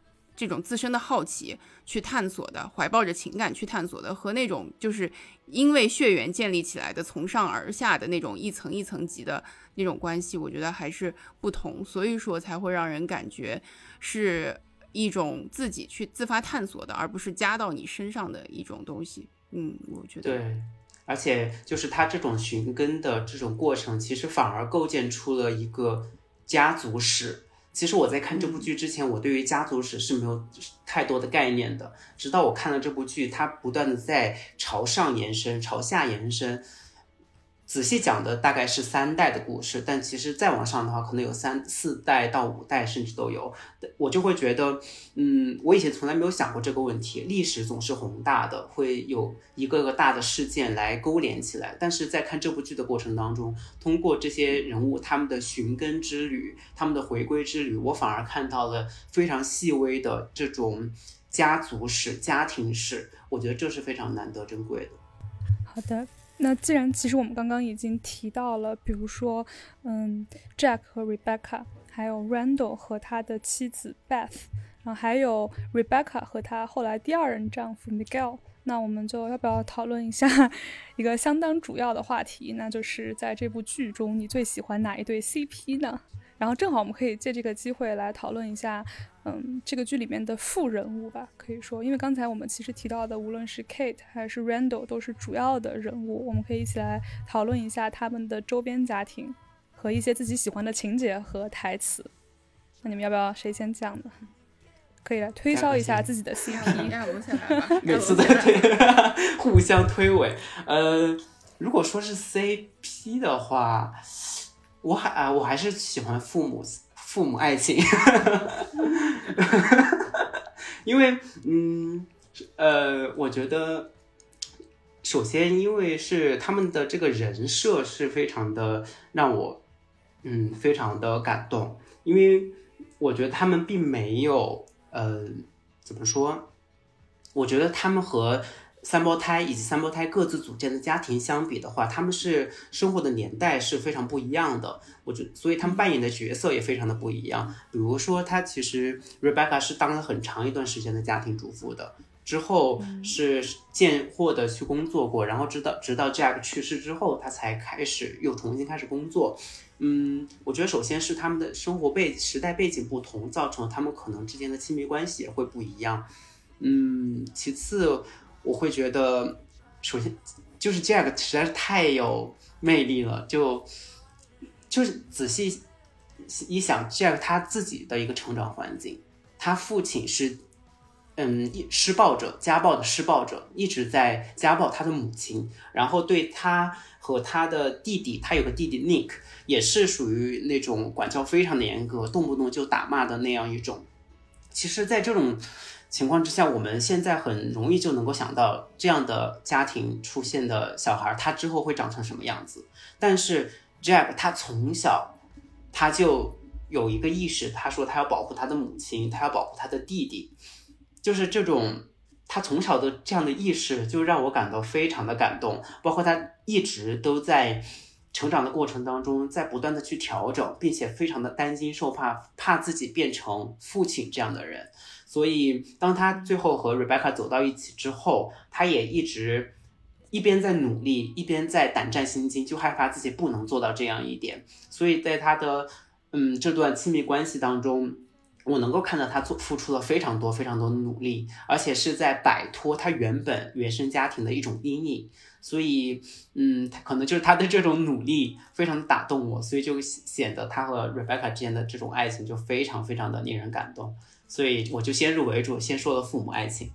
这种自身的好奇去探索的，怀抱着情感去探索的，和那种就是因为血缘建立起来的从上而下的那种一层一层级的。那种关系，我觉得还是不同，所以说才会让人感觉是一种自己去自发探索的，而不是加到你身上的一种东西。嗯，我觉
得对，而且就是他这种寻根的这种过程，其实反而构建出了一个家族史，其实我在看这部剧之前，我对于家族史是没有太多的概念的。直到我看了这部剧，它不断的在朝上延伸，朝下延伸。仔细讲的大概是三代的故事，但其实再往上的话，可能有三四代到五代，甚至都有。我就会觉得，嗯，我以前从来没有想过这个问题。历史总是宏大的，会有一个个大的事件来勾连起来。但是在看这部剧的过程当中，通过这些人物他们的寻根之旅，他们的回归之旅，我反而看到了非常细微的这种家族史、家庭史。我觉得这是非常难得珍贵的。
好的。那既然其实我们刚刚已经提到了，比如说，嗯，Jack 和 Rebecca，还有 Randall 和他的妻子 Beth，然后还有 Rebecca 和他后来第二任丈夫 Miguel，那我们就要不要讨论一下一个相当主要的话题，那就是在这部剧中你最喜欢哪一对 CP 呢？然后正好我们可以借这个机会来讨论一下，嗯，这个剧里面的副人物吧，可以说，因为刚才我们其实提到的，无论是 Kate 还是 Randall 都是主要的人物，我们可以一起来讨论一下他们的周边家庭和一些自己喜欢的情节和台词。那你们要不要谁先讲呢？可以来推销一下自己的 CP。
亚龙先来吧。
每次在推，互相推诿。呃，如果说是 CP 的话。我还啊，我还是喜欢父母父母爱情，因为嗯呃，我觉得首先因为是他们的这个人设是非常的让我嗯非常的感动，因为我觉得他们并没有呃怎么说，我觉得他们和。三胞胎以及三胞胎各自组建的家庭相比的话，他们是生活的年代是非常不一样的。我觉，所以他们扮演的角色也非常的不一样。比如说，他其实 Rebecca 是当了很长一段时间的家庭主妇的，之后是贱货的去工作过，然后直到直到 Jack 去世之后，他才开始又重新开始工作。嗯，我觉得首先是他们的生活背时代背景不同，造成他们可能之间的亲密关系也会不一样。嗯，其次。我会觉得，首先就是 Jack 实在是太有魅力了，就就是仔细一想，Jack 他自己的一个成长环境，他父亲是嗯施暴者，家暴的施暴者，一直在家暴他的母亲，然后对他和他的弟弟，他有个弟弟 Nick，也是属于那种管教非常的严格，动不动就打骂的那样一种。其实，在这种情况之下，我们现在很容易就能够想到这样的家庭出现的小孩，他之后会长成什么样子。但是 Jack 他从小他就有一个意识，他说他要保护他的母亲，他要保护他的弟弟，就是这种他从小的这样的意识，就让我感到非常的感动。包括他一直都在成长的过程当中，在不断的去调整，并且非常的担惊受怕，怕自己变成父亲这样的人。所以，当他最后和 Rebecca 走到一起之后，他也一直一边在努力，一边在胆战心惊，就害怕自己不能做到这样一点。所以在他的嗯这段亲密关系当中，我能够看到他做付出了非常多非常多的努力，而且是在摆脱他原本原生家庭的一种阴影。所以，嗯，他可能就是他的这种努力非常打动我，所以就显得他和 Rebecca 之间的这种爱情就非常非常的令人感动。所以我就先入为主，先说了父母爱情。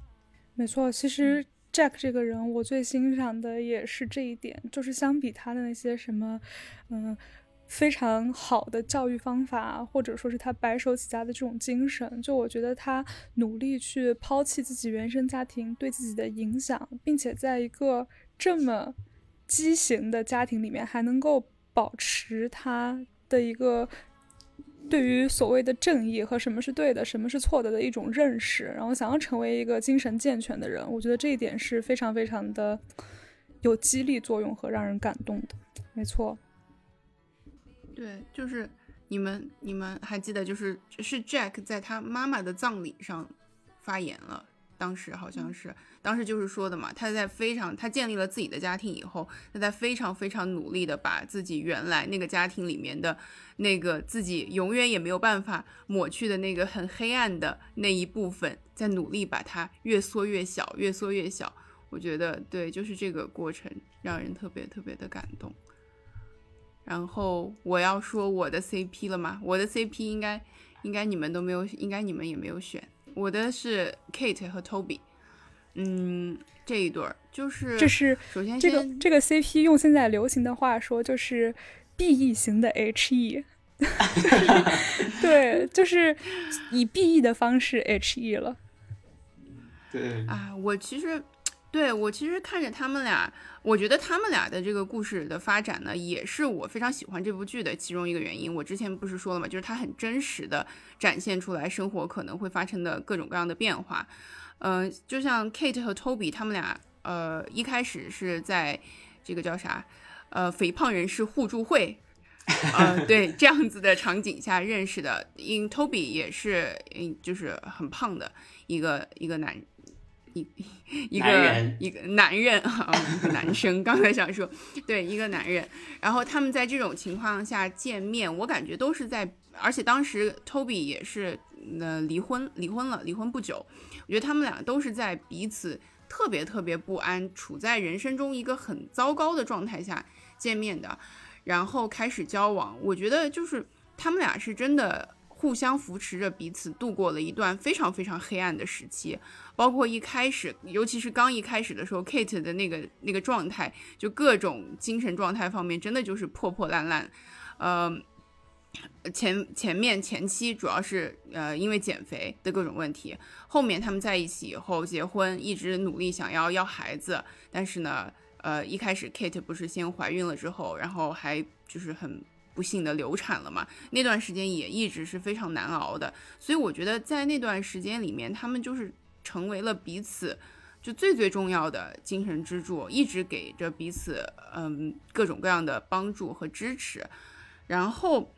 没错，其实 Jack 这个人，我最欣赏的也是这一点，就是相比他的那些什么，嗯，非常好的教育方法，或者说是他白手起家的这种精神，就我觉得他努力去抛弃自己原生家庭对自己的影响，并且在一个这么畸形的家庭里面，还能够保持他的一个。对于所谓的正义和什么是对的、什么是错的的一种认识，然后想要成为一个精神健全的人，我觉得这一点是非常非常的有激励作用和让人感动的。没错，
对，就是你们你们还记得，就是是 Jack 在他妈妈的葬礼上发言了。当时好像是，当时就是说的嘛，他在非常，他建立了自己的家庭以后，他在非常非常努力的把自己原来那个家庭里面的那个自己永远也没有办法抹去的那个很黑暗的那一部分，在努力把它越缩越小，越缩越小。我觉得对，就是这个过程让人特别特别的感动。然后我要说我的 CP 了吗？我的 CP 应该。应该你们都没有，应该你们也没有选。我的是 Kate 和 Toby，嗯，这一对儿就是
这是
首先
这个这个 CP 用现在流行的话说就是 B E 型的 HE，对，就是以 B E 的方式 HE 了。
对。
啊，我其实对我其实看着他们俩。我觉得他们俩的这个故事的发展呢，也是我非常喜欢这部剧的其中一个原因。我之前不是说了嘛？就是它很真实的展现出来生活可能会发生的各种各样的变化。嗯，就像 Kate 和 Toby 他们俩，呃，一开始是在这个叫啥，呃，肥胖人士互助会，呃，对这样子的场景下认识的。因 Toby 也是，嗯，就是很胖的一个一个男。一一个 一个男人 啊，一个男生，刚才想说，对，一个男人。然后他们在这种情况下见面，我感觉都是在，而且当时 Toby 也是呃离婚，离婚了，离婚不久。我觉得他们俩都是在彼此特别特别不安，处在人生中一个很糟糕的状态下见面的，然后开始交往。我觉得就是他们俩是真的。互相扶持着彼此度过了一段非常非常黑暗的时期，包括一开始，尤其是刚一开始的时候，Kate 的那个那个状态，就各种精神状态方面，真的就是破破烂烂。呃，前前面前期主要是呃因为减肥的各种问题，后面他们在一起以后结婚，一直努力想要要孩子，但是呢，呃一开始 Kate 不是先怀孕了之后，然后还就是很。不幸的流产了嘛？那段时间也一直是非常难熬的，所以我觉得在那段时间里面，他们就是成为了彼此就最最重要的精神支柱，一直给着彼此嗯各种各样的帮助和支持。然后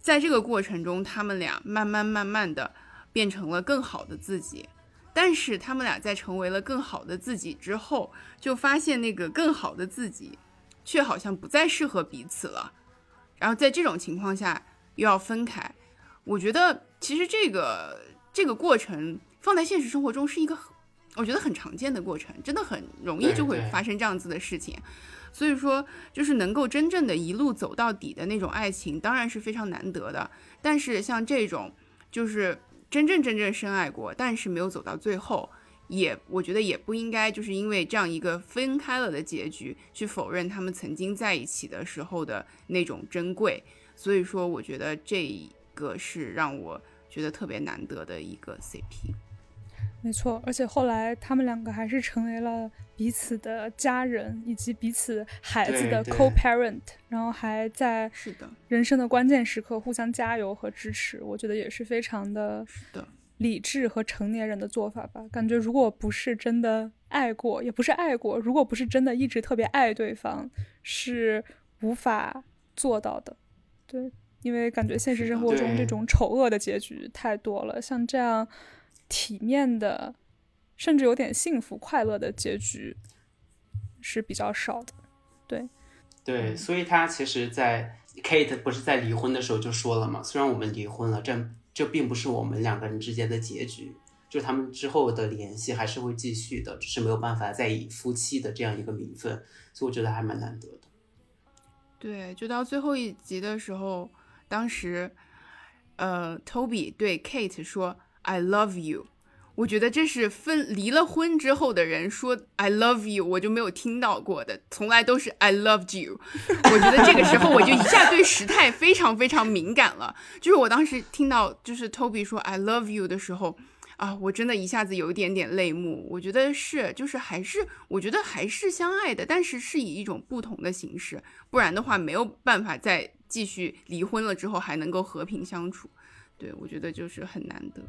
在这个过程中，他们俩慢慢慢慢的变成了更好的自己。但是他们俩在成为了更好的自己之后，就发现那个更好的自己却好像不再适合彼此了。然后在这种情况下又要分开，我觉得其实这个这个过程放在现实生活中是一个我觉得很常见的过程，真的很容易就会发生这样子的事情。所以说，就是能够真正的一路走到底的那种爱情，当然是非常难得的。但是像这种就是真正真正深爱过，但是没有走到最后。也，我觉得也不应该，就是因为这样一个分开了的结局，去否认他们曾经在一起的时候的那种珍贵。所以说，我觉得这个是让我觉得特别难得的一个 CP。
没错，而且后来他们两个还是成为了彼此的家人，以及彼此孩子的 co-parent，然后还在
是的
人生的关键时刻互相加油和支持。我觉得也是非常的。理智和成年人的做法吧，感觉如果不是真的爱过，也不是爱过，如果不是真的一直特别爱对方，是无法做到的。对，因为感觉现实生活中这种丑恶的结局太多了，像这样体面的，甚至有点幸福快乐的结局是比较少的。对，
对，所以他其实，在 Kate 不是在离婚的时候就说了嘛，虽然我们离婚了，这。这并不是我们两个人之间的结局，就是他们之后的联系还是会继续的，只是没有办法再以夫妻的这样一个名分，所以我觉得还蛮难得的。
对，就到最后一集的时候，当时，呃，Toby 对 Kate 说 “I love you”。我觉得这是分离了婚之后的人说 "I love you"，我就没有听到过的，从来都是 "I loved you"。我觉得这个时候我就一下对时态非常非常敏感了。就是我当时听到就是 Toby 说 "I love you" 的时候，啊，我真的一下子有一点点泪目。我觉得是，就是还是我觉得还是相爱的，但是是以一种不同的形式，不然的话没有办法再继续离婚了之后还能够和平相处。对，我觉得就是很难得。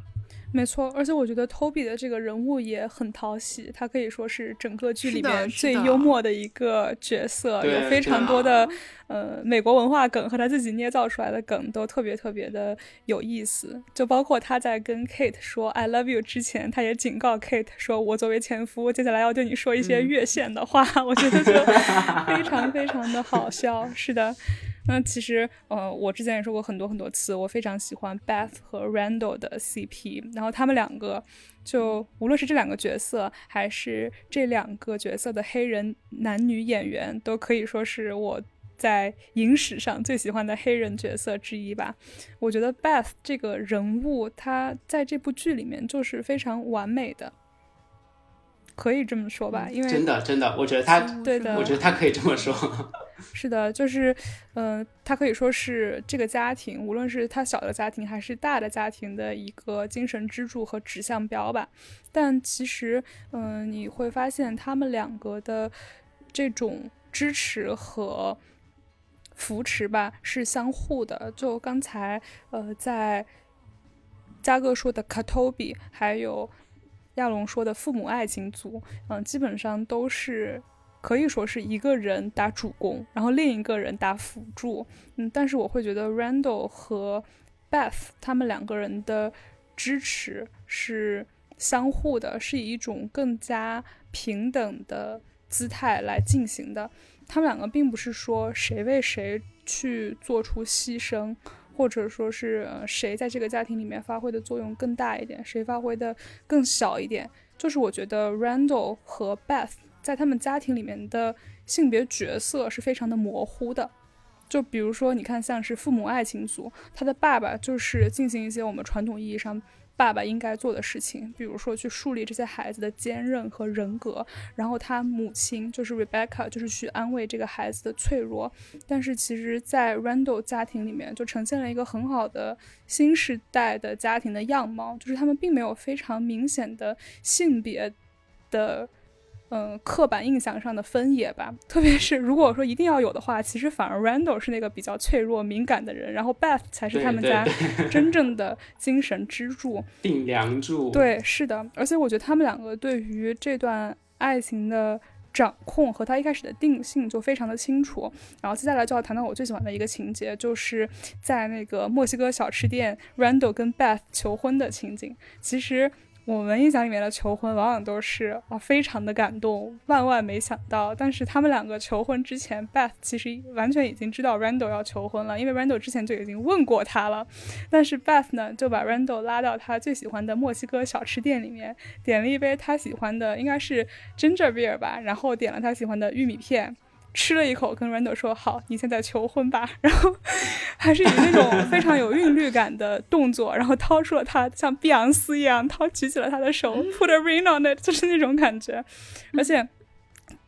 没错，而且我觉得 Toby 的这个人物也很讨喜，他可以说是整个剧里面最幽默的一个角色，有非常多的呃美国文化梗和他自己捏造出来的梗都特别特别的有意思。就包括他在跟 Kate 说 "I love you" 之前，他也警告 Kate 说：“我作为前夫，接下来要对你说一些越线的话。”我觉得就非常非常的好笑。是的。那其实，呃，我之前也说过很多很多次，我非常喜欢 Beth 和 Randall 的 CP。然后他们两个，就无论是这两个角色，还是这两个角色的黑人男女演员，都可以说是我在影史上最喜欢的黑人角色之一吧。我觉得 Beth 这个人物，他在这部剧里面就是非常完美的。可以这么说吧，因为
真的真的，我觉得他
对的，
我觉得他可以这么说。
是的，就是，嗯，他可以说是这个家庭，无论是他小的家庭还是大的家庭的一个精神支柱和指向标吧。但其实，嗯，你会发现他们两个的这种支持和扶持吧是相互的。就刚才，呃，在加哥说的卡托比，还有。亚龙说的父母爱情组，嗯，基本上都是可以说是一个人打主攻，然后另一个人打辅助，嗯，但是我会觉得 Randall 和 Beth 他们两个人的支持是相互的，是以一种更加平等的姿态来进行的。他们两个并不是说谁为谁去做出牺牲。或者说是谁在这个家庭里面发挥的作用更大一点，谁发挥的更小一点？就是我觉得 Randall 和 Beth 在他们家庭里面的性别角色是非常的模糊的。就比如说，你看像是父母爱情组，他的爸爸就是进行一些我们传统意义上。爸爸应该做的事情，比如说去树立这些孩子的坚韧和人格，然后他母亲就是 Rebecca，就是去安慰这个孩子的脆弱。但是其实，在 Randall 家庭里面，就呈现了一个很好的新时代的家庭的样貌，就是他们并没有非常明显的性别的。嗯，刻板印象上的分野吧，特别是如果说一定要有的话，其实反而 Randall 是那个比较脆弱敏感的人，然后 Beth 才是他们家真正的精神支柱、
顶梁柱。
对，是的，而且我觉得他们两个对于这段爱情的掌控和他一开始的定性就非常的清楚。然后接下来就要谈到我最喜欢的一个情节，就是在那个墨西哥小吃店，Randall 跟 Beth 求婚的情景。其实。我们印象里面的求婚往往都是啊，非常的感动，万万没想到。但是他们两个求婚之前，Beth 其实完全已经知道 Randall 要求婚了，因为 Randall 之前就已经问过他了。但是 Beth 呢，就把 Randall 拉到他最喜欢的墨西哥小吃店里面，点了一杯他喜欢的，应该是 Ginger Beer 吧，然后点了他喜欢的玉米片。吃了一口，跟 Randall 说：“好，你现在求婚吧。”然后还是以那种非常有韵律感的动作，然后掏出了他像碧昂斯一样掏举起了他的手，put a ring on it，就是那种感觉。而且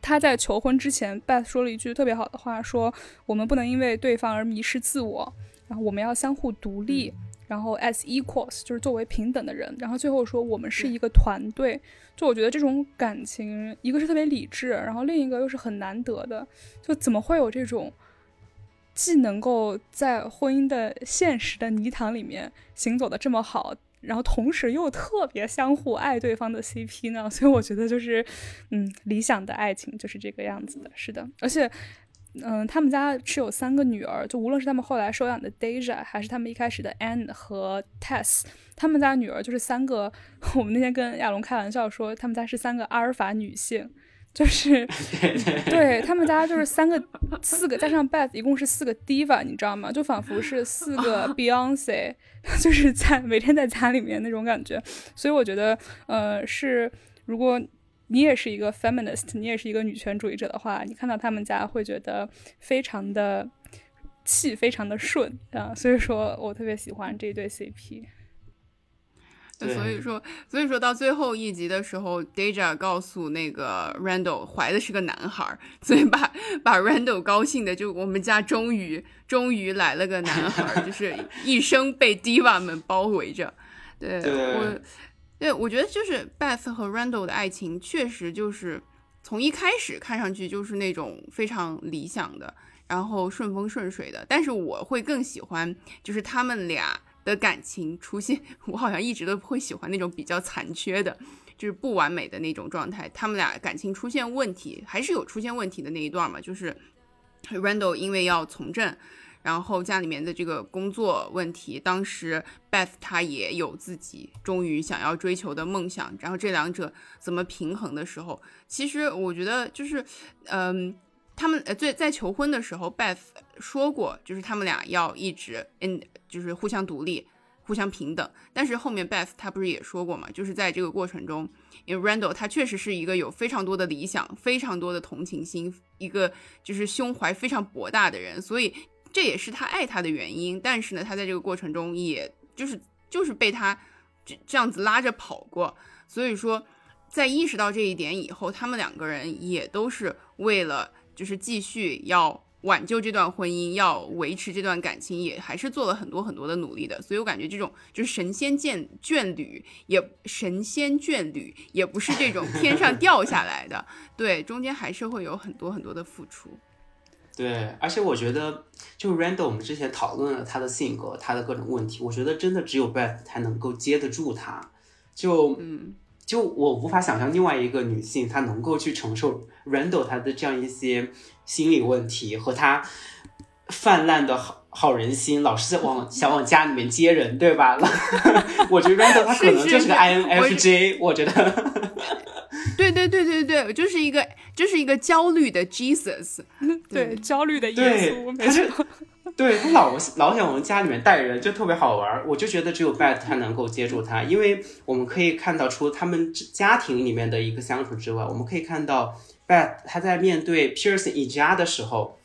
他在求婚之前，Beth 说了一句特别好的话，说：“我们不能因为对方而迷失自我，然后我们要相互独立。”然后，as equals 就是作为平等的人，然后最后说我们是一个团队。就我觉得这种感情，一个是特别理智，然后另一个又是很难得的。就怎么会有这种既能够在婚姻的现实的泥塘里面行走的这么好，然后同时又特别相互爱对方的 CP 呢？所以我觉得就是，嗯，理想的爱情就是这个样子的。是的，而且。嗯，他们家是有三个女儿，就无论是他们后来收养的 Deja，还是他们一开始的 Anne 和 Tess，他们家女儿就是三个。我们那天跟亚龙开玩笑说，他们家是三个阿尔法女性，就是 对他们家就是三个、四个加上 Beth，一共是四个 Diva，你知道吗？就仿佛是四个 Beyonce，就是在每天在家里面那种感觉。所以我觉得，呃，是如果。你也是一个 feminist，你也是一个女权主义者的话，你看到他们家会觉得非常的气，非常的顺啊，所以说我特别喜欢这对 CP。
所以说，所以说到最后一集的时候，Deja 告诉那个 Randall 怀的是个男孩，所以把把 Randall 高兴的就我们家终于终于来了个男孩，就是一生被 Diva 们包围着。对我。对，我觉得就是 Beth 和 Randall 的爱情，确实就是从一开始看上去就是那种非常理想的，然后顺风顺水的。但是我会更喜欢，就是他们俩的感情出现，我好像一直都会喜欢那种比较残缺的，就是不完美的那种状态。他们俩感情出现问题，还是有出现问题的那一段嘛，就是 Randall 因为要从政。然后家里面的这个工作问题，当时 Beth 她也有自己终于想要追求的梦想，然后这两者怎么平衡的时候，其实我觉得就是，嗯，他们呃在在求婚的时候，Beth 说过，就是他们俩要一直嗯，就是互相独立，互相平等。但是后面 Beth 他不是也说过嘛，就是在这个过程中，因为 Randall 他确实是一个有非常多的理想、非常多的同情心，一个就是胸怀非常博大的人，所以这也是他爱他的原因。但是呢，他在这个过程中，也就是就是被他这这样子拉着跑过。所以说，在意识到这一点以后，他们两个人也都是为了就是继续要。挽救这段婚姻，要维持这段感情，也还是做了很多很多的努力的。所以我感觉这种就是神仙眷眷侣，也神仙眷侣，也不是这种天上掉下来的。对，中间还是会有很多很多的付出。
对，而且我觉得，就 Randall，我们之前讨论了他的性格，他的各种问题，我觉得真的只有 Beth 才能够接得住他。就
嗯。
就我无法想象另外一个女性她能够去承受 Randall 他的这样一些心理问题和他泛滥的好好人心，老是在往想往家里面接人，对吧？我觉得 Randall 他可能就是个 INFJ，我觉得。
对对对对对，就是一个就是一个焦虑的 Jesus，
对焦虑的耶稣，没错。
对他老老想往家里面带人，就特别好玩儿。我就觉得只有 Beth 他能够接住他，因为我们可以看到，除了他们家庭里面的一个相处之外，我们可以看到 Beth 他在面对 Pearson 一家的时候。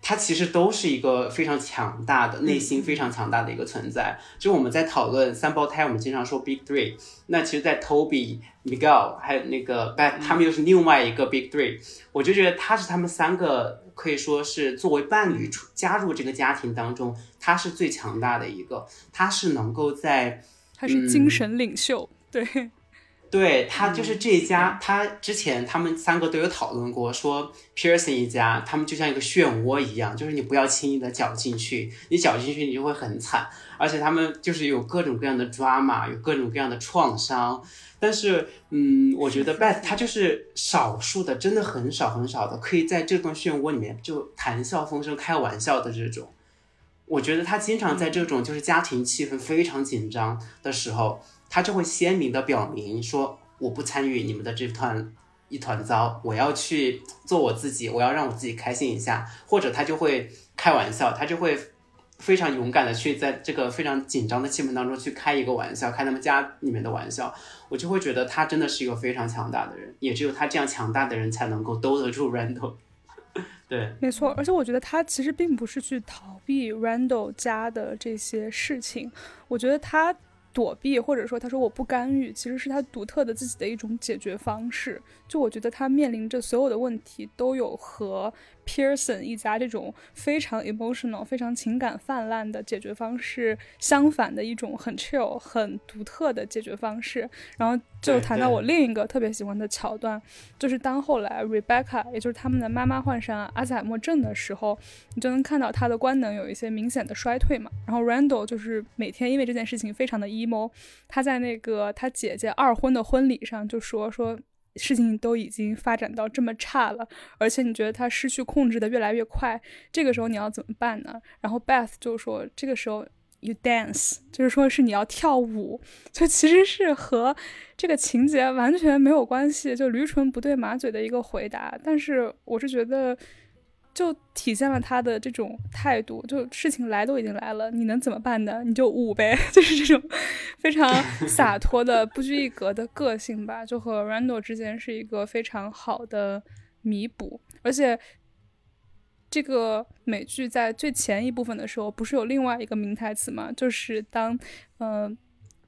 他其实都是一个非常强大的内心，非常强大的一个存在。就我们在讨论三胞胎，我们经常说 Big Three。那其实，在 Toby、Miguel 还有那个 Beth，他们又是另外一个 Big Three。我就觉得他是他们三个可以说是作为伴侣出加入这个家庭当中，他是最强大的一个。他是能够在，
他是精神领袖，对。
对他就是这一家，他之前他们三个都有讨论过，说 Pearson 一家，他们就像一个漩涡一样，就是你不要轻易的搅进去，你搅进去你就会很惨。而且他们就是有各种各样的 drama，有各种各样的创伤。但是，嗯，我觉得 Beth 他就是少数的，真的很少很少的，可以在这段漩涡里面就谈笑风生、开玩笑的这种。我觉得他经常在这种就是家庭气氛非常紧张的时候。他就会鲜明的表明说，我不参与你们的这团一团糟，我要去做我自己，我要让我自己开心一下，或者他就会开玩笑，他就会非常勇敢的去在这个非常紧张的气氛当中去开一个玩笑，开他们家里面的玩笑，我就会觉得他真的是一个非常强大的人，也只有他这样强大的人才能够兜得住 Randall。对，
没错，而且我觉得他其实并不是去逃避 Randall 家的这些事情，我觉得他。躲避，或者说他说我不干预，其实是他独特的自己的一种解决方式。就我觉得他面临着所有的问题都有和。Pearson 一家这种非常 emotional、非常情感泛滥的解决方式，相反的一种很 chill、很独特的解决方式。然后就谈到我另一个特别喜欢的桥段，就是当后来 Rebecca，也就是他们的妈妈患上阿兹海默症的时候，你就能看到她的官能有一些明显的衰退嘛。然后 Randall 就是每天因为这件事情非常的 emo，他在那个他姐姐二婚的婚礼上就说说。事情都已经发展到这么差了，而且你觉得他失去控制的越来越快，这个时候你要怎么办呢？然后 Beth 就说，这个时候 you dance，就是说是你要跳舞，就其实是和这个情节完全没有关系，就驴唇不对马嘴的一个回答。但是我是觉得。就体现了他的这种态度，就事情来都已经来了，你能怎么办呢？你就舞呗，就是这种非常洒脱的、不拘一格的个性吧，就和 Randall 之间是一个非常好的弥补。而且，这个美剧在最前一部分的时候，不是有另外一个名台词吗？就是当，嗯。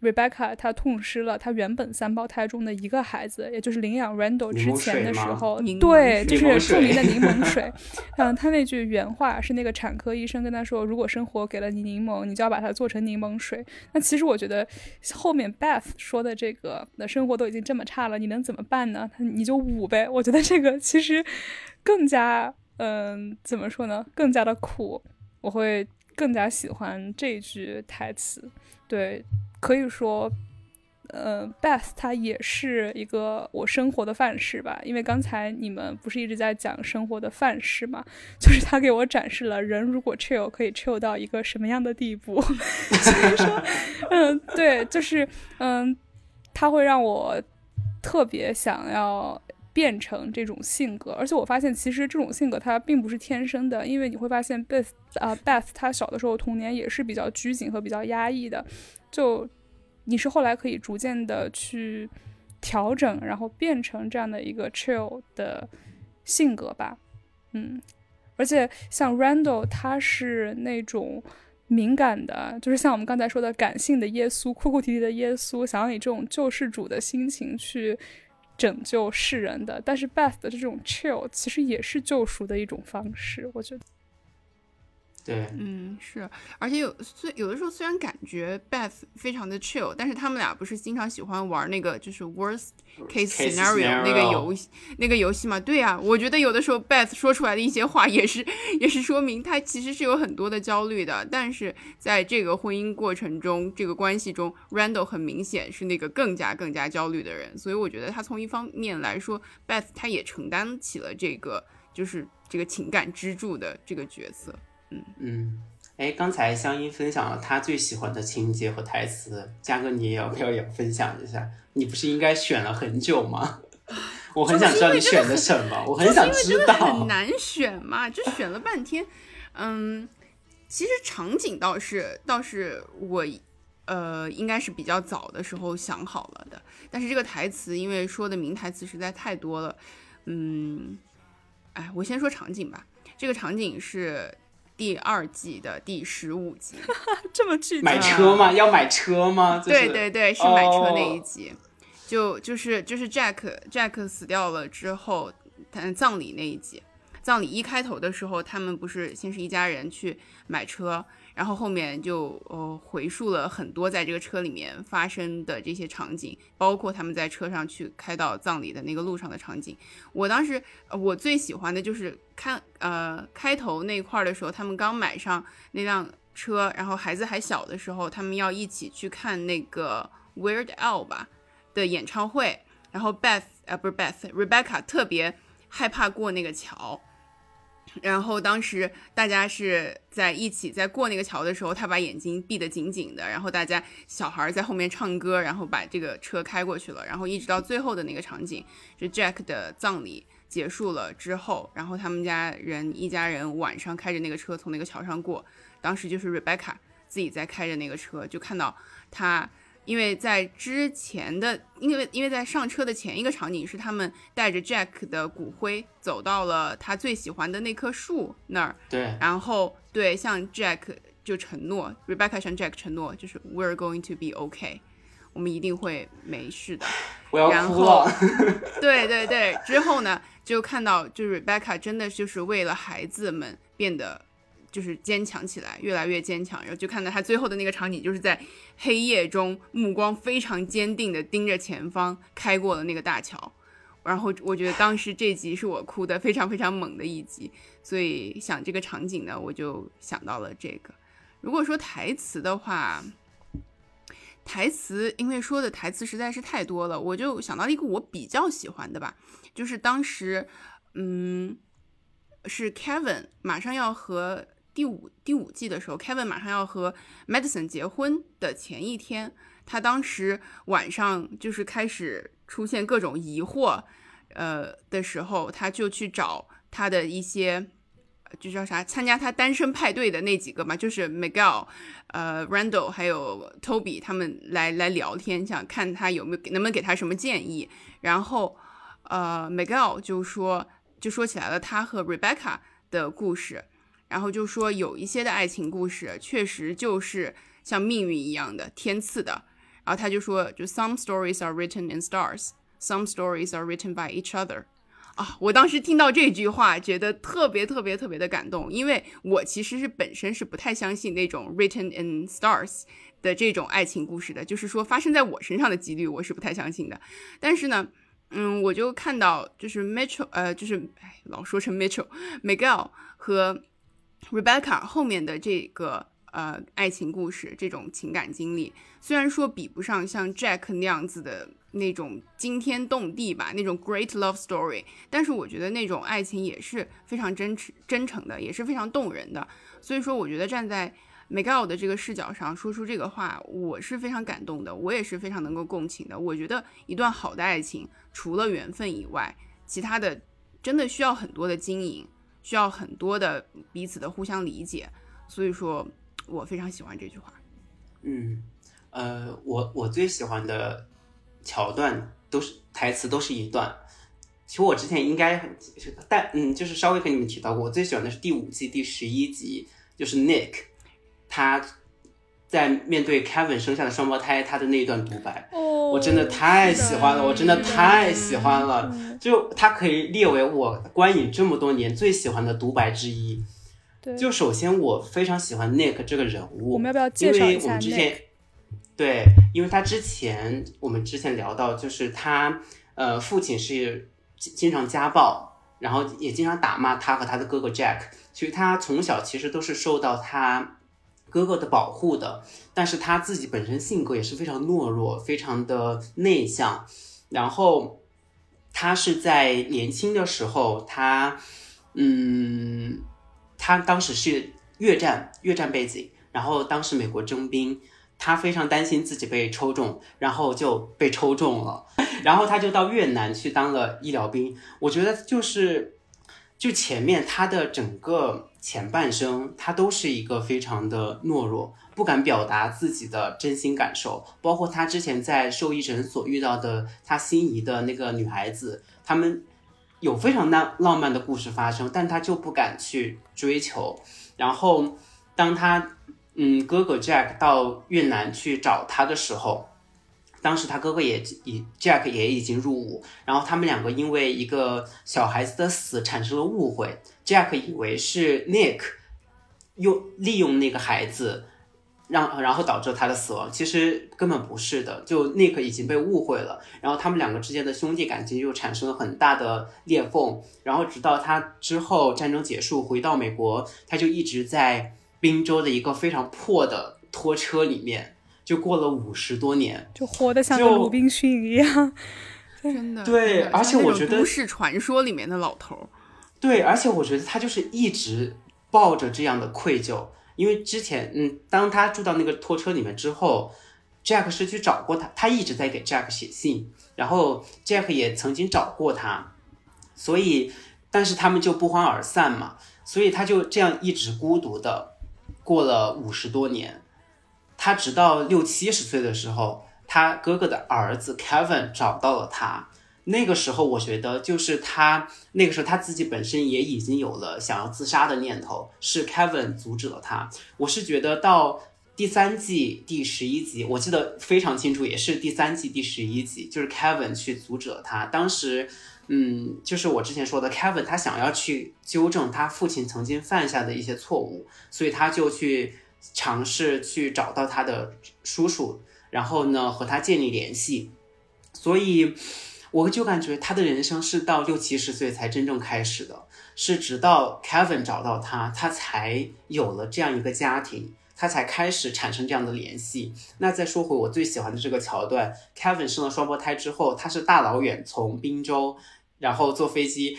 Rebecca 她痛失了她原本三胞胎中的一个孩子，也就是领养 Randall 之前的时候，对，就是著名的柠檬水。嗯，他那句原话是那个产科医生跟他说：“如果生活给了你柠檬，你就要把它做成柠檬水。”那其实我觉得后面 Beth 说的这个，那生活都已经这么差了，你能怎么办呢？你就捂呗。我觉得这个其实更加，嗯，怎么说呢？更加的苦。我会更加喜欢这句台词。对。可以说，嗯，best 它也是一个我生活的范式吧。因为刚才你们不是一直在讲生活的范式嘛，就是他给我展示了人如果 chill 可以 chill 到一个什么样的地步。所以说，嗯，对，就是嗯，他会让我特别想要。变成这种性格。而且我发现，其实这种性格它并不是天生的，因为你会发现，Beth 啊，Beth 她小的时候童年也是比较拘谨和比较压抑的。就你是后来可以逐渐的去调整，然后变成这样的一个 chill 的性格吧。嗯，而且像 Randall，他是那种。敏感的，就是像我们刚才说的感性的耶稣，哭哭啼啼的耶稣，想要以这种救世主的心情去拯救世人的。但是 Beth 的这种 chill 其实也是救赎的一种方式，我觉得。
对，
嗯，是，而且有虽有的时候虽然感觉 Beth 非常的 chill，但是他们俩不是经常喜欢玩那个就是 worst case scenario 那个游戏那个游戏嘛？对呀，我觉得有的时候 Beth 说出来的一些话也是也是说明他其实是有很多的焦虑的，但是在这个婚姻过程中，这个关系中，Randall 很明显是那个更加更加焦虑的人，所以我觉得他从一方面来说，Beth 他也承担起了这个就是这个情感支柱的这个角色。嗯
嗯，哎，刚才香音分享了他最喜欢的情节和台词，嘉哥，你也要不要也分享一下？你不是应该选了很久吗？我很想知道你选的什么，我很想知道。
很难选嘛，就选了半天。嗯，其实场景倒是倒是我呃应该是比较早的时候想好了的，但是这个台词因为说的名台词实在太多了，嗯，哎，我先说场景吧。这个场景是。第二季的第十五集，
这么具体？
买车吗？要买车吗？
对对对，是买车那一集，就就是就是 Jack Jack 死掉了之后，他葬礼那一集，葬礼一开头的时候，他们不是先是一家人去买车。然后后面就呃回述了很多在这个车里面发生的这些场景，包括他们在车上去开到葬礼的那个路上的场景。我当时我最喜欢的就是看呃开头那块的时候，他们刚买上那辆车，然后孩子还小的时候，他们要一起去看那个 Weird Al 吧的演唱会，然后 Beth 呃不是 Beth，Rebecca 特别害怕过那个桥。然后当时大家是在一起在过那个桥的时候，他把眼睛闭得紧紧的，然后大家小孩在后面唱歌，然后把这个车开过去了，然后一直到最后的那个场景，就 Jack 的葬礼结束了之后，然后他们家人一家人晚上开着那个车从那个桥上过，当时就是 Rebecca 自己在开着那个车，就看到他。因为在之前的，因为因为在上车的前一个场景是他们带着 Jack 的骨灰走到了他最喜欢的那棵树那儿，
对，
然后对向 Jack 就承诺，Rebecca 向 Jack 承诺，就是 We're going to be okay，我们一定会没事的。
我要哭了。
对对对，之后呢，就看到就是 Rebecca 真的就是为了孩子们变得。就是坚强起来，越来越坚强，然后就看到他最后的那个场景，就是在黑夜中，目光非常坚定的盯着前方，开过了那个大桥。然后我觉得当时这集是我哭的非常非常猛的一集，所以想这个场景呢，我就想到了这个。如果说台词的话，台词因为说的台词实在是太多了，我就想到一个我比较喜欢的吧，就是当时，嗯，是 Kevin 马上要和。第五第五季的时候，Kevin 马上要和 Madison 结婚的前一天，他当时晚上就是开始出现各种疑惑，呃的时候，他就去找他的一些，就叫啥，参加他单身派对的那几个嘛，就是 Miguel，呃，Randall 还有 Toby 他们来来聊天，想看他有没有能不能给他什么建议。然后，呃，Miguel 就说就说起来了他和 Rebecca 的故事。然后就说有一些的爱情故事确实就是像命运一样的天赐的。然后他就说，就 some stories are written in stars, some stories are written by each other。啊，我当时听到这句话，觉得特别特别特别的感动，因为我其实是本身是不太相信那种 written in stars 的这种爱情故事的，就是说发生在我身上的几率我是不太相信的。但是呢，嗯，我就看到就是 Mitchell，呃，就是，老说成 Mitchell，Miguel 和 Rebecca 后面的这个呃爱情故事，这种情感经历，虽然说比不上像 Jack 那样子的那种惊天动地吧，那种 great love story，但是我觉得那种爱情也是非常真诚真诚的，也是非常动人的。所以说，我觉得站在 Miguel 的这个视角上说出这个话，我是非常感动的，我也是非常能够共情的。我觉得一段好的爱情，除了缘分以外，其他的真的需要很多的经营，需要很多的彼此的互相理解。所以说我非常喜欢这句话。
嗯，呃，我我最喜欢的桥段都是台词，都是一段。其实我之前应该很，但嗯，就是稍微跟你们提到过，我最喜欢的是第五季第十一集，就是 Nick 他在面对 Kevin 生下的双胞胎他的那一段独白，
哦，
我真的太喜欢了，我真的太喜欢了，就他可以列为我观影这么多年最喜欢的独白之一。
对，
就首先我非常喜欢 Nick 这个人物，
我们要不要介绍一下
Nick？对，因为他之前我们之前聊到，就是他呃父亲是经常家暴，然后也经常打骂他和他的哥哥 Jack，所以他从小其实都是受到他哥哥的保护的，但是他自己本身性格也是非常懦弱，非常的内向，然后他是在年轻的时候，他嗯。他当时是越战，越战背景，然后当时美国征兵，他非常担心自己被抽中，然后就被抽中了，然后他就到越南去当了医疗兵。我觉得就是，就前面他的整个前半生，他都是一个非常的懦弱，不敢表达自己的真心感受，包括他之前在兽医诊所遇到的他心仪的那个女孩子，他们。有非常浪浪漫的故事发生，但他就不敢去追求。然后，当他嗯哥哥 Jack 到越南去找他的时候，当时他哥哥也已 Jack 也已经入伍，然后他们两个因为一个小孩子的死产生了误会，Jack 以为是 Nick 用利用那个孩子。让然后导致他的死亡，其实根本不是的，就 Nick 已经被误会了，然后他们两个之间的兄弟感情就产生了很大的裂缝，然后直到他之后战争结束回到美国，他就一直在宾州的一个非常破的拖车里面，就过了五十多年，
就活得像个鲁滨逊一样，
真的
对，而且我觉得
都市传说里面的老头，
对，而且我觉得他就是一直抱着这样的愧疚。因为之前，嗯，当他住到那个拖车里面之后，Jack 是去找过他，他一直在给 Jack 写信，然后 Jack 也曾经找过他，所以，但是他们就不欢而散嘛，所以他就这样一直孤独的过了五十多年，他直到六七十岁的时候，他哥哥的儿子 Kevin 找到了他。那个时候，我觉得就是他那个时候他自己本身也已经有了想要自杀的念头，是 Kevin 阻止了他。我是觉得到第三季第十一集，我记得非常清楚，也是第三季第十一集，就是 Kevin 去阻止了他。当时，嗯，就是我之前说的，Kevin 他想要去纠正他父亲曾经犯下的一些错误，所以他就去尝试去找到他的叔叔，然后呢和他建立联系，所以。我就感觉他的人生是到六七十岁才真正开始的，是直到 Kevin 找到他，他才有了这样一个家庭，他才开始产生这样的联系。那再说回我最喜欢的这个桥段，Kevin 生了双胞胎之后，他是大老远从滨州，然后坐飞机，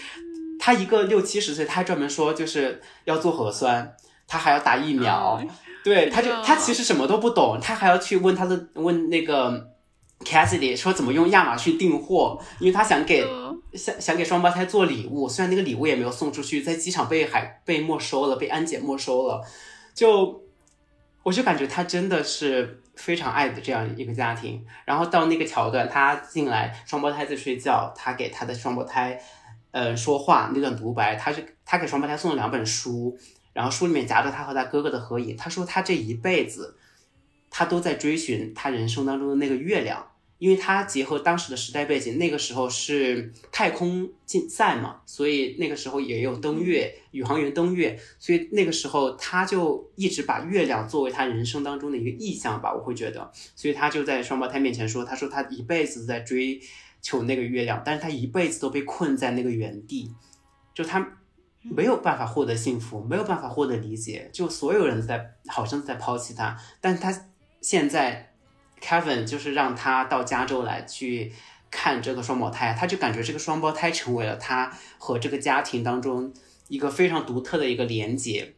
他一个六七十岁，他还专门说就是要做核酸，他还要打疫苗，对，他就他其实什么都不懂，他还要去问他的问那个。Cassidy 说怎么用亚马逊订货，因为他想给想想给双胞胎做礼物，虽然那个礼物也没有送出去，在机场被海被没收了，被安检没收了。就我就感觉他真的是非常爱的这样一个家庭。然后到那个桥段，他进来，双胞胎在睡觉，他给他的双胞胎呃说话那段独白，他是他给双胞胎送了两本书，然后书里面夹着他和他哥哥的合影。他说他这一辈子他都在追寻他人生当中的那个月亮。因为他结合当时的时代背景，那个时候是太空竞赛嘛，所以那个时候也有登月，宇航员登月，所以那个时候他就一直把月亮作为他人生当中的一个意象吧，我会觉得，所以他就在双胞胎面前说，他说他一辈子在追求那个月亮，但是他一辈子都被困在那个原地，就他没有办法获得幸福，没有办法获得理解，就所有人在好像在抛弃他，但是他现在。Kevin 就是让他到加州来去看这个双胞胎，他就感觉这个双胞胎成为了他和这个家庭当中一个非常独特的一个连接，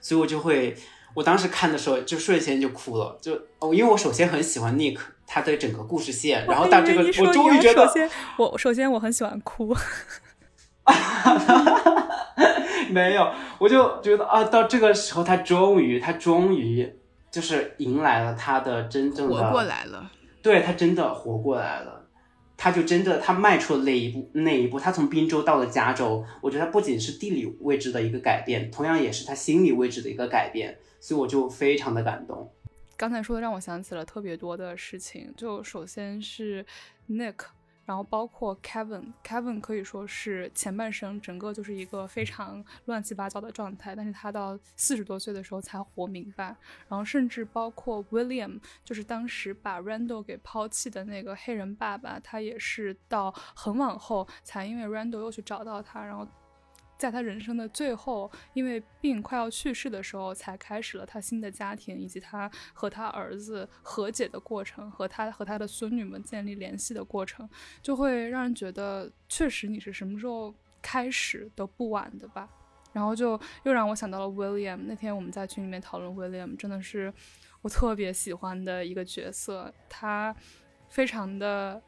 所以我就会，我当时看的时候就瞬间就哭了，就哦，因为我首先很喜欢 Nick 他的整个故事线，然后到这个，我终于觉
得，首先我首先我很喜欢哭，
没有，我就觉得啊，到这个时候他终于他终于就是迎来了他的真正的
活过来了，
对他真的活过来了，他就真的他迈出了那一步那一步，他从滨州到了加州，我觉得他不仅是地理位置的一个改变，同样也是他心理位置的一个改变，所以我就非常的感动。
刚才说的让我想起了特别多的事情，就首先是 Nick，然后包括 Kevin，Kevin 可以说是前半生整个就是一个非常乱七八糟的状态，但是他到四十多岁的时候才活明白，然后甚至包括 William，就是当时把 Randall 给抛弃的那个黑人爸爸，他也是到很往后才因为 Randall 又去找到他，然后。在他人生的最后，因为病快要去世的时候，才开始了他新的家庭，以及他和他儿子和解的过程，和他和他的孙女们建立联系的过程，就会让人觉得，确实你是什么时候开始都不晚的吧。然后就又让我想到了 William。那天我们在群里面讨论 William，真的是我特别喜欢的一个角色，他非常的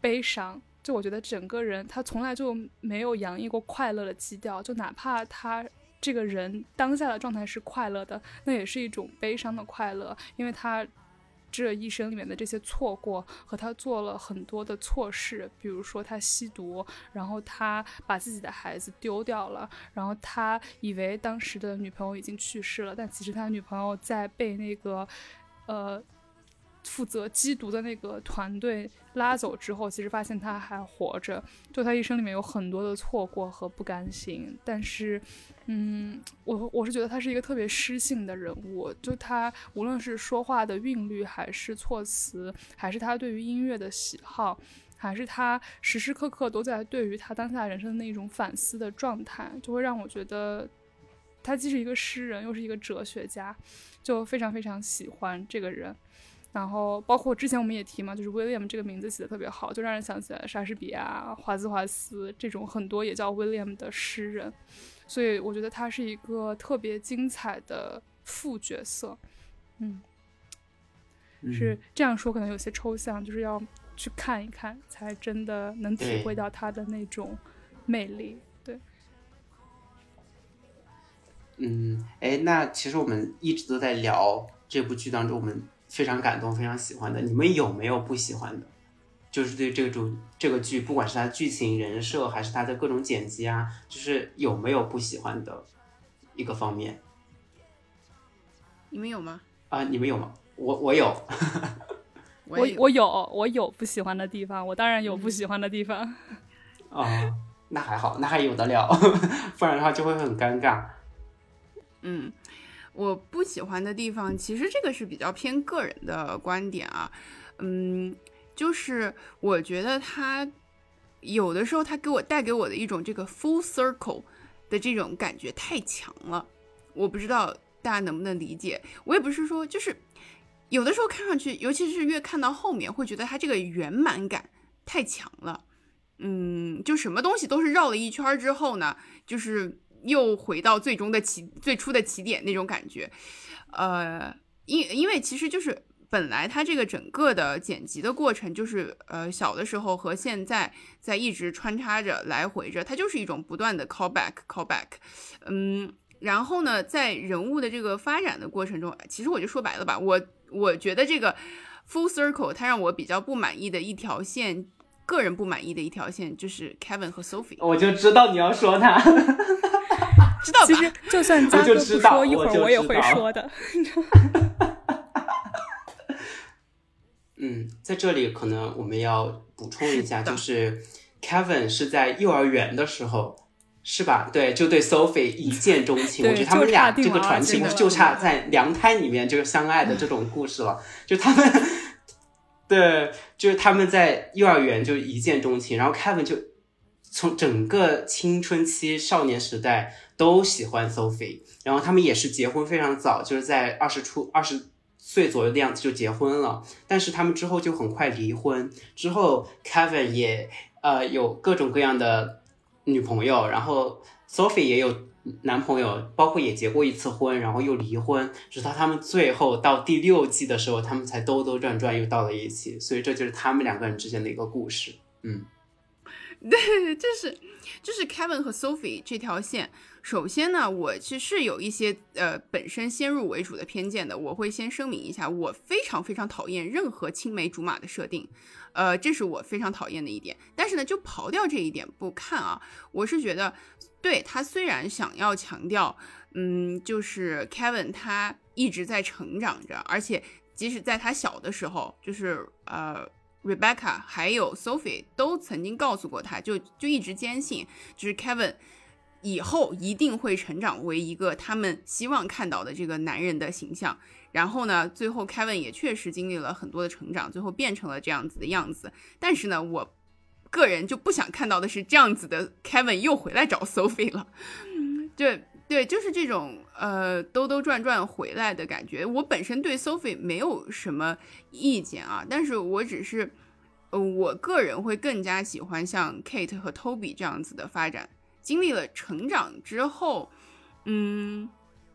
悲伤。就我觉得整个人他从来就没有洋溢过快乐的基调，就哪怕他这个人当下的状态是快乐的，那也是一种悲伤的快乐，因为他这一生里面的这些错过和他做了很多的错事，比如说他吸毒，然后他把自己的孩子丢掉了，然后他以为当时的女朋友已经去世了，但其实他女朋友在被那个呃。负责缉毒的那个团队拉走之后，其实发现他还活着。就他一生里面有很多的错过和不甘心，但是，嗯，我我是觉得他是一个特别诗性的人物。就他无论是说话的韵律，还是措辞，还是他对于音乐的喜好，还是他时时刻刻都在对于他当下人生的那种反思的状态，就会让我觉得他既是一个诗人，又是一个哲学家，就非常非常喜欢这个人。然后，包括之前我们也提嘛，就是 William 这个名字起的特别好，就让人想起来莎士比亚、华兹华斯这种很多也叫 William 的诗人，所以我觉得他是一个特别精彩的副角色。嗯，是这样说可能有些抽象，就是要去看一看，才真的能体会到他的那种魅力。对。
嗯，哎，那其实我们一直都在聊这部剧当中，我们。非常感动，非常喜欢的，你们有没有不喜欢的？就是对这个主这个剧，不管是它剧情、人设，还是它的各种剪辑啊，就是有没有不喜欢的一个方面？
你们有吗？
啊，你们有吗？我 我有，
我我有我有不喜欢的地方，我当然有不喜欢的地方。
啊，那还好，那还有的了，不然的话就会很尴尬。
嗯。我不喜欢的地方，其实这个是比较偏个人的观点啊，嗯，就是我觉得他有的时候他给我带给我的一种这个 full circle 的这种感觉太强了，我不知道大家能不能理解。我也不是说就是有的时候看上去，尤其是越看到后面，会觉得他这个圆满感太强了，嗯，就什么东西都是绕了一圈之后呢，就是。又回到最终的起最初的起点那种感觉，呃，因因为其实就是本来它这个整个的剪辑的过程就是呃小的时候和现在在一直穿插着来回着，它就是一种不断的 call back call back，嗯，然后呢，在人物的这个发展的过程中，其实我就说白了吧，我我觉得这个 full circle 它让我比较不满意的一条线，个人不满意的一条线就是 Kevin 和 Sophie，
我就知道你要说他。
知道，
其实就算嘉哥不说，一会儿我也会说的。
嗯，在这里可能我们要补充一下，就是 Kevin 是在幼儿园的时候，是吧？对，就对 Sophie 一见钟情。我觉得他们俩这个传奇故事就差在娘胎里面就是相爱的这种故事了。就他们，对，就是他们在幼儿园就一见钟情，然后 Kevin 就从整个青春期少年时代。都喜欢 Sophie，然后他们也是结婚非常早，就是在二十出二十岁左右的样子就结婚了。但是他们之后就很快离婚，之后 Kevin 也呃有各种各样的女朋友，然后 Sophie 也有男朋友，包括也结过一次婚，然后又离婚，直到他们最后到第六季的时候，他们才兜兜转转又到了一起。所以这就是他们两个人之间的一个故事。嗯，
对，就是。就是 Kevin 和 Sophie 这条线，首先呢，我其实是有一些呃本身先入为主的偏见的。我会先声明一下，我非常非常讨厌任何青梅竹马的设定，呃，这是我非常讨厌的一点。但是呢，就刨掉这一点不看啊，我是觉得，对他虽然想要强调，嗯，就是 Kevin 他一直在成长着，而且即使在他小的时候，就是呃。Rebecca 还有 Sophie 都曾经告诉过他，就就一直坚信，就是 Kevin 以后一定会成长为一个他们希望看到的这个男人的形象。然后呢，最后 Kevin 也确实经历了很多的成长，最后变成了这样子的样子。但是呢，我个人就不想看到的是这样子的 Kevin 又回来找 Sophie 了。嗯对对，就是这种呃兜兜转转回来的感觉。我本身对 Sophie 没有什么意见啊，但是我只是，呃，我个人会更加喜欢像 Kate 和 Toby 这样子的发展。经历了成长之后，嗯，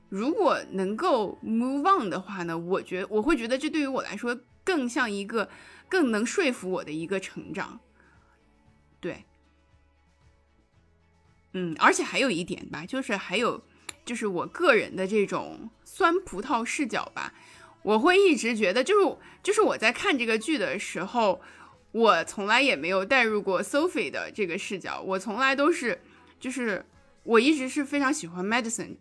如果能够 move on 的话呢，我觉我会觉得这对于我来说更像一个更能说服我的一个成长。对。嗯，而且还有一点吧，就是还有，就是我个人的这种酸葡萄视角吧，我会一直觉得，就是就是我在看这个剧的时候，我从来也没有带入过 Sophie 的这个视角，我从来都是，就是我一直是非常喜欢 Medicine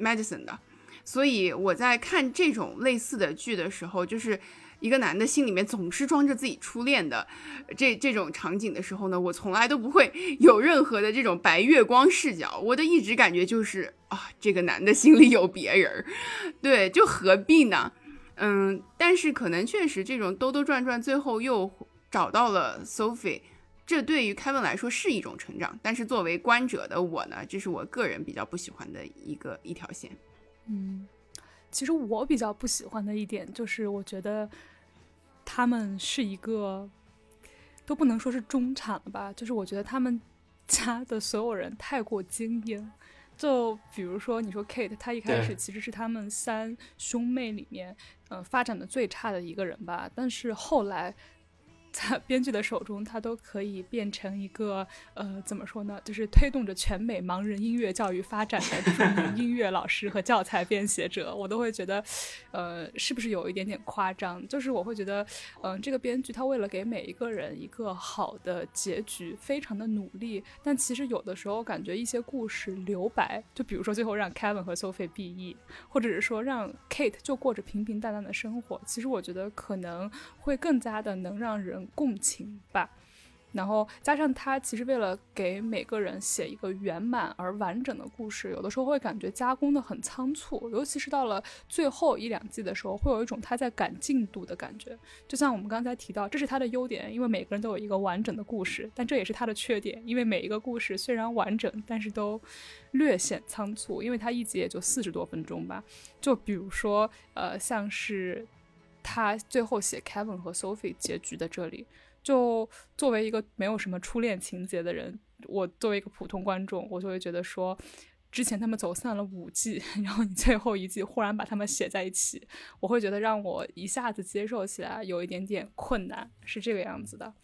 Medicine 的，所以我在看这种类似的剧的时候，就是。一个男的心里面总是装着自己初恋的这这种场景的时候呢，我从来都不会 有任何的这种白月光视角，我的一直感觉就是啊，这个男的心里有别人，对，就何必呢？嗯，但是可能确实这种兜兜转转，最后又找到了 Sophie，这对于 Kevin 来说是一种成长，但是作为观者的我呢，这是我个人比较不喜欢的一个一条线。
嗯，其实我比较不喜欢的一点就是，我觉得。他们是一个，都不能说是中产了吧？就是我觉得他们家的所有人太过精英。就比如说，你说 Kate，她一开始其实是他们三兄妹里面，呃，发展的最差的一个人吧。但是后来。在编剧的手中，他都可以变成一个呃，怎么说呢？就是推动着全美盲人音乐教育发展的著名音乐老师和教材编写者，我都会觉得，呃，是不是有一点点夸张？就是我会觉得，嗯，这个编剧他为了给每一个人一个好的结局，非常的努力。但其实有的时候感觉一些故事留白，就比如说最后让 Kevin 和 Sophie 毕业，或者是说让 Kate 就过着平平淡淡的生活，其实我觉得可能会更加的能让人。共情吧，然后加上他其实为了给每个人写一个圆满而完整的故事，有的时候会感觉加工的很仓促，尤其是到了最后一两季的时候，会有一种他在赶进度的感觉。就像我们刚才提到，这是他的优点，因为每个人都有一个完整的故事，但这也是他的缺点，因为每一个故事虽然完整，但是都略显仓促，因为他一集也就四十多分钟吧。就比如说，呃，像是。他最后写 Kevin 和 Sophie 结局的这里，就作为一个没有什么初恋情节的人，我作为一个普通观众，我就会觉得说，之前他们走散了五季，然后你最后一季忽然把他们写在一起，我会觉得让我一下子接受起来有一点点困难，是这个样子的。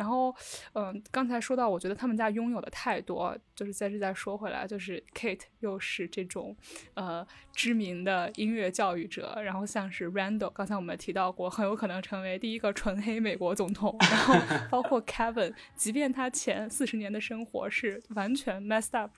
然后，嗯，刚才说到，我觉得他们家拥有的太多，就是在这再说回来，就是 Kate 又是这种，呃，知名的音乐教育者，然后像是 Randall，刚才我们提到过，很有可能成为第一个纯黑美国总统，然后 包括 Kevin，即便他前四十年的生活是完全 messed up，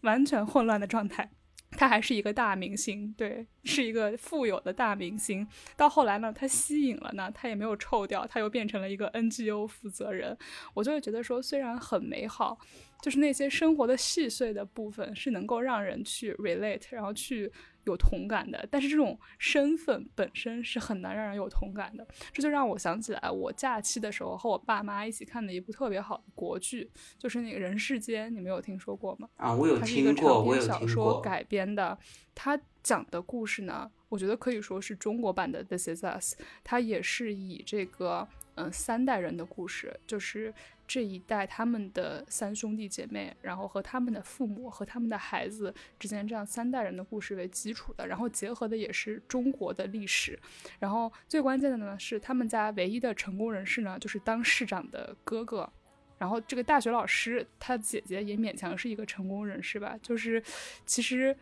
完全混乱的状态。他还是一个大明星，对，是一个富有的大明星。到后来呢，他吸引了呢，他也没有臭掉，他又变成了一个 NGO 负责人。我就会觉得说，虽然很美好。就是那些生活的细碎的部分是能够让人去 relate，然后去有同感的。但是这种身份本身是很难让人有同感的。这就让我想起来，我假期的时候和我爸妈一起看的一部特别好的国剧，就是那个人世间，你没有听说过吗？
啊，我有听过，我有听过。
小说改编的，它讲的故事呢，我觉得可以说是中国版的 This Is Us。它也是以这个。嗯三代人的故事，就是这一代他们的三兄弟姐妹，然后和他们的父母和他们的孩子之间这样三代人的故事为基础的，然后结合的也是中国的历史，然后最关键的呢是他们家唯一的成功人士呢就是当市长的哥哥。然后这个大学老师，他姐姐也勉强是一个成功人士吧，就是其实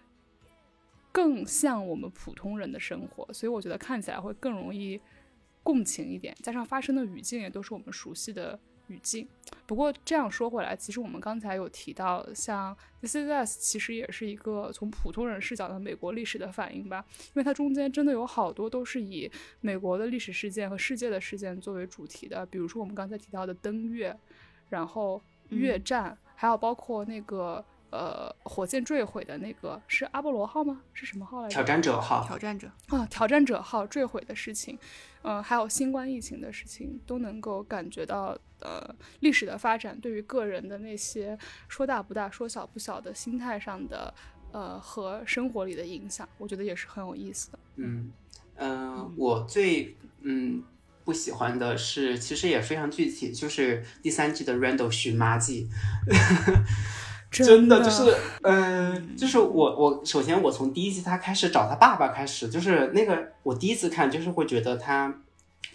更像我们普通人的生活，所以我觉得看起来会更容易共情一点，加上发生的语境也都是我们熟悉的语境。不过这样说回来，其实我们刚才有提到，像《This Is Us》其实也是一个从普通人视角的美国历史的反应吧，因为它中间真的有好多都是以美国的历史事件和世界的事件作为主题的，比如说我们刚才提到的登月。然后越战，还有包括那个呃火箭坠毁的那个是阿波罗号吗？是什么号来着？
挑战者号。
挑战者
啊，挑战者号坠毁的事情，嗯，还有新冠疫情的事情，都能够感觉到呃历史的发展对于个人的那些说大不大、说小不小的心态上的呃和生活里的影响，我觉得也是很有意思的。
嗯嗯，我最嗯。不喜欢的是，其实也非常具体，就是第三季的 Randall 寻妈记，真的就是，嗯，就是我我首先我从第一集他开始找他爸爸开始，就是那个我第一次看就是会觉得他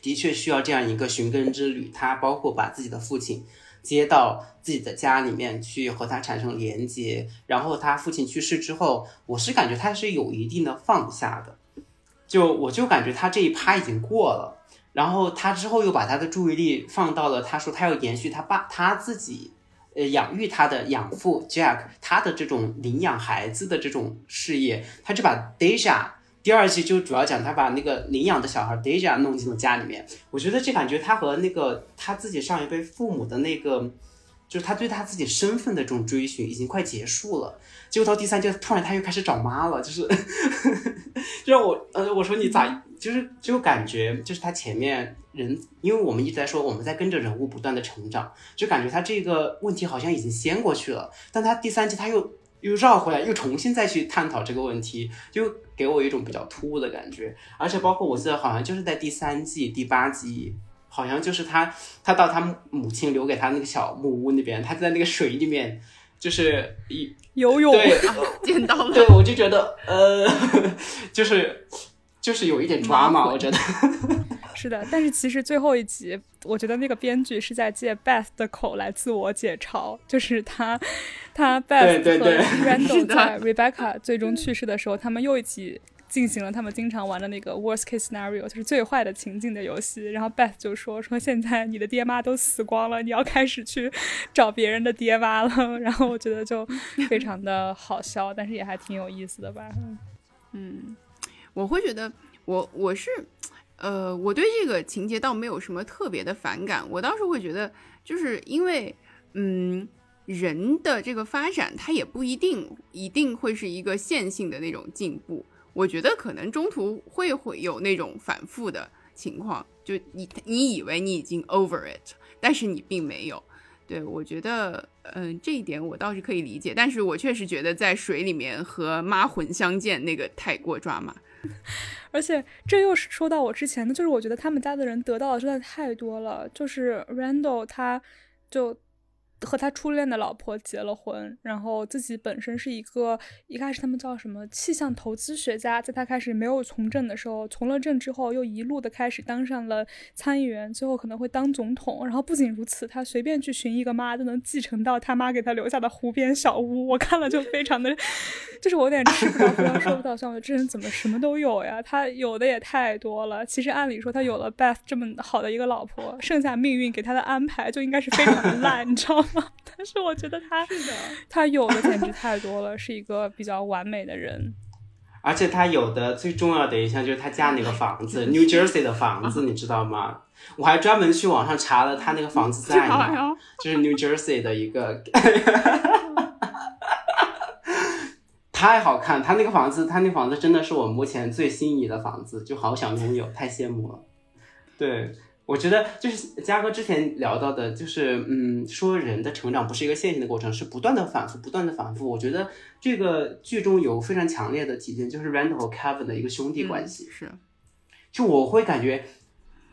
的确需要这样一个寻根之旅，他包括把自己的父亲接到自己的家里面去和他产生连接，然后他父亲去世之后，我是感觉他是有一定的放下的，就我就感觉他这一趴已经过了。然后他之后又把他的注意力放到了，他说他要延续他爸他自己，呃，养育他的养父 Jack 他的这种领养孩子的这种事业，他就把 Deja 第二季就主要讲他把那个领养的小孩 Deja 弄进了家里面。我觉得这感觉他和那个他自己上一辈父母的那个，就是他对他自己身份的这种追寻已经快结束了。结果到第三季突然他又开始找妈了，就是 就让我呃我说你咋？就是就感觉就是他前面人，因为我们一直在说我们在跟着人物不断的成长，就感觉他这个问题好像已经先过去了，但他第三季他又又绕回来，又重新再去探讨这个问题，就给我一种比较突兀的感觉。而且包括我记得好像就是在第三季第八集，好像就是他他到他母亲留给他那个小木屋那边，他在那个水里面就是一
游泳，
对，
见到了，
对我就觉得呃，就是。就是有一点抓嘛，我觉得
是的。但是其实最后一集，我觉得那个编剧是在借 Beth 的口来自我解嘲，就是他他 Beth 和 Randall 在 Rebecca 最终去世的时候，他们又一起进行了他们经常玩的那个 Worst Case Scenario，就是最坏的情境的游戏。然后 Beth 就说说现在你的爹妈都死光了，你要开始去找别人的爹妈了。然后我觉得就非常的好笑，但是也还挺有意思的吧。
嗯。我会觉得，我我是，呃，我对这个情节倒没有什么特别的反感。我倒是会觉得，就是因为，嗯，人的这个发展，它也不一定一定会是一个线性的那种进步。我觉得可能中途会会有那种反复的情况，就你你以为你已经 over it，但是你并没有。对我觉得，嗯，这一点我倒是可以理解。但是我确实觉得在水里面和妈魂相见那个太过抓马。
而且这又是说到我之前的，就是我觉得他们家的人得到的真的太多了。就是 Randall，他就。和他初恋的老婆结了婚，然后自己本身是一个一开始他们叫什么气象投资学家，在他开始没有从政的时候，从了政之后又一路的开始当上了参议员，最后可能会当总统。然后不仅如此，他随便去寻一个妈都能继承到他妈给他留下的湖边小屋。我看了就非常的，就是我有点吃不着葡萄说不到香。我这人怎么什么都有呀？他有的也太多了。其实按理说他有了 Beth 这么好的一个老婆，剩下命运给他的安排就应该是非常的烂，你知道吗？但是我觉得他
是的，
他有的简直太多了，是一个比较完美的人。
而且他有的最重要的一项就是他家那个房子，New Jersey 的房子，你知道吗？我还专门去网上查了他那个房子在哪，就是 New Jersey 的一个，太好看。他那个房子，他那房子真的是我目前最心仪的房子，就好想拥有，太羡慕了。对。我觉得就是嘉哥之前聊到的，就是嗯，说人的成长不是一个线性的过程，是不断的反复，不断的反复。我觉得这个剧中有非常强烈的体现，就是 Randall 和 Kevin 的一个兄弟关系。
是，
就我会感觉，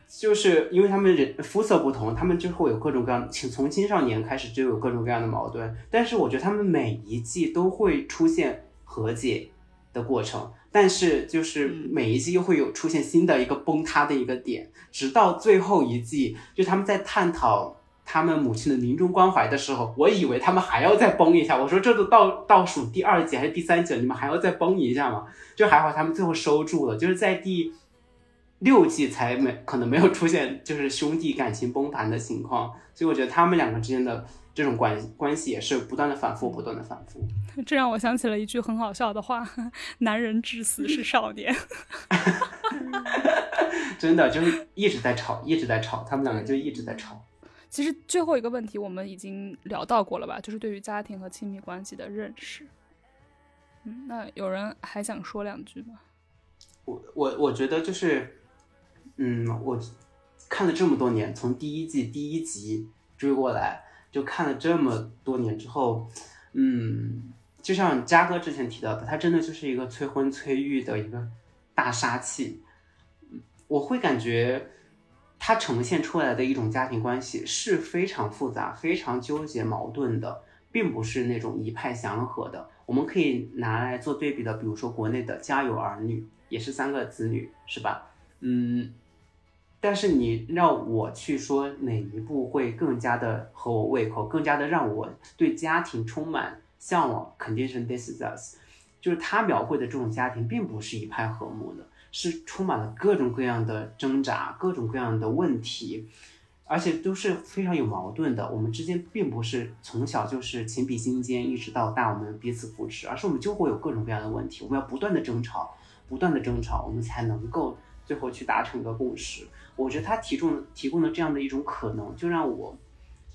就是因为他们人肤色不同，他们就会有各种各样，从青少年开始就有各种各样的矛盾。但是我觉得他们每一季都会出现和解的过程，但是就是每一季又会有出现新的一个崩塌的一个点，直到最后一季，就他们在探讨他们母亲的临终关怀的时候，我以为他们还要再崩一下，我说这都倒倒数第二季还是第三季了，你们还要再崩一下吗？就还好他们最后收住了，就是在第。六季才没可能没有出现就是兄弟感情崩盘的情况，所以我觉得他们两个之间的这种关关系也是不断的反复，不断的反复。
这让我想起了一句很好笑的话：“男人至死是少年。”
真的就是一直在吵，一直在吵，他们两个就一直在吵。
其实最后一个问题我们已经聊到过了吧？就是对于家庭和亲密关系的认识。嗯，那有人还想说两句吗？
我我我觉得就是。嗯，我看了这么多年，从第一季第一集追过来，就看了这么多年之后，嗯，就像嘉哥之前提到的，他真的就是一个催婚催育的一个大杀器。我会感觉他呈现出来的一种家庭关系是非常复杂、非常纠结、矛盾的，并不是那种一派祥和的。我们可以拿来做对比的，比如说国内的《家有儿女》，也是三个子女，是吧？嗯。但是你让我去说哪一部会更加的合我胃口，更加的让我对家庭充满向往，肯定是《This Is Us》，就是他描绘的这种家庭并不是一派和睦的，是充满了各种各样的挣扎，各种各样的问题，而且都是非常有矛盾的。我们之间并不是从小就是情比金坚，一直到大我们彼此扶持，而是我们就会有各种各样的问题，我们要不断的争吵，不断的争吵，我们才能够最后去达成一个共识。我觉得他提供提供的这样的一种可能，就让我，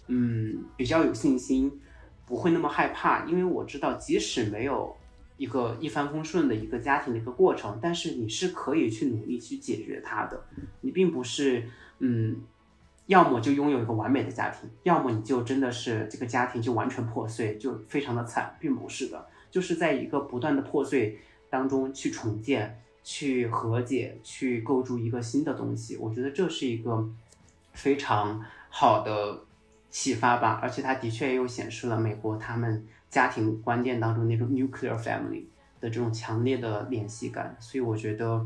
嗯，比较有信心，不会那么害怕，因为我知道，即使没有一个一帆风顺的一个家庭的一个过程，但是你是可以去努力去解决它的。你并不是，嗯，要么就拥有一个完美的家庭，要么你就真的是这个家庭就完全破碎，就非常的惨，并不是的，就是在一个不断的破碎当中去重建。去和解，去构筑一个新的东西，我觉得这是一个非常好的启发吧。而且它的确又显示了美国他们家庭观念当中那种 nuclear family 的这种强烈的联系感。所以我觉得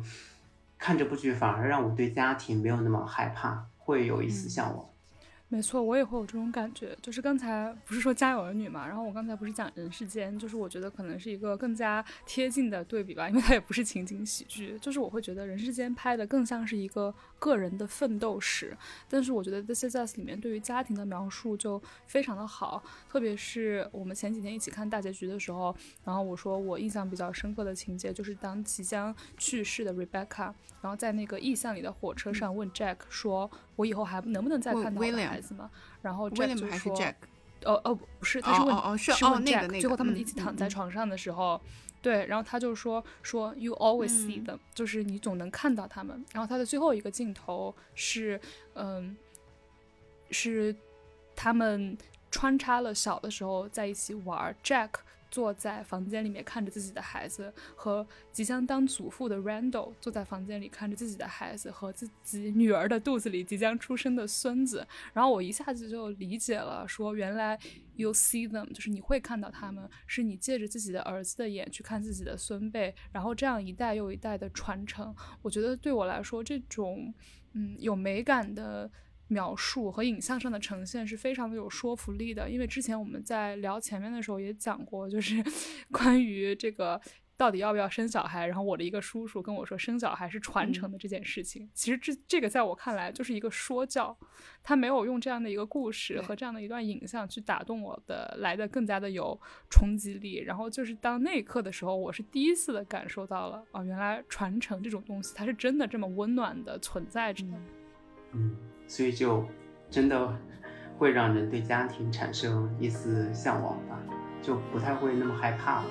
看这部剧反而让我对家庭没有那么害怕，会有一丝向往。
没错，我也会有这种感觉。就是刚才不是说家有儿女嘛，然后我刚才不是讲人世间，就是我觉得可能是一个更加贴近的对比吧，因为它也不是情景喜剧。就是我会觉得人世间拍的更像是一个个人的奋斗史，但是我觉得《This Is Us》里面对于家庭的描述就非常的好，特别是我们前几天一起看大结局的时候，然后我说我印象比较深刻的情节就是当即将去世的 Rebecca，然后在那个意象里的火车上问 Jack 说。我以后还能不能再看到孩子吗？然后 Jack 就说：“哦哦，不是，他是问是问 Jack。最后他们一起躺在床上的时候，对，然后他就说说 You always see them，就是你总能看到他们。然后他的最后一个镜头是，嗯，是他们穿插了小的时候在一起玩，Jack。”坐在房间里面看着自己的孩子，和即将当祖父的 Randall 坐在房间里看着自己的孩子和自己女儿的肚子里即将出生的孙子，然后我一下子就理解了，说原来 you see them 就是你会看到他们，是你借着自己的儿子的眼去看自己的孙辈，然后这样一代又一代的传承。我觉得对我来说，这种嗯有美感的。描述和影像上的呈现是非常的有说服力的，因为之前我们在聊前面的时候也讲过，就是 关于这个到底要不要生小孩，然后我的一个叔叔跟我说生小孩是传承的这件事情，其实这这个在我看来就是一个说教，他没有用这样的一个故事和这样的一段影像去打动我的，来的更加的有冲击力。然后就是当那一刻的时候，我是第一次的感受到了，哦，原来传承这种东西它是真的这么温暖的存在着。
嗯。所以就真的会让人对家庭产生一丝向往吧，就不太会那么害怕了。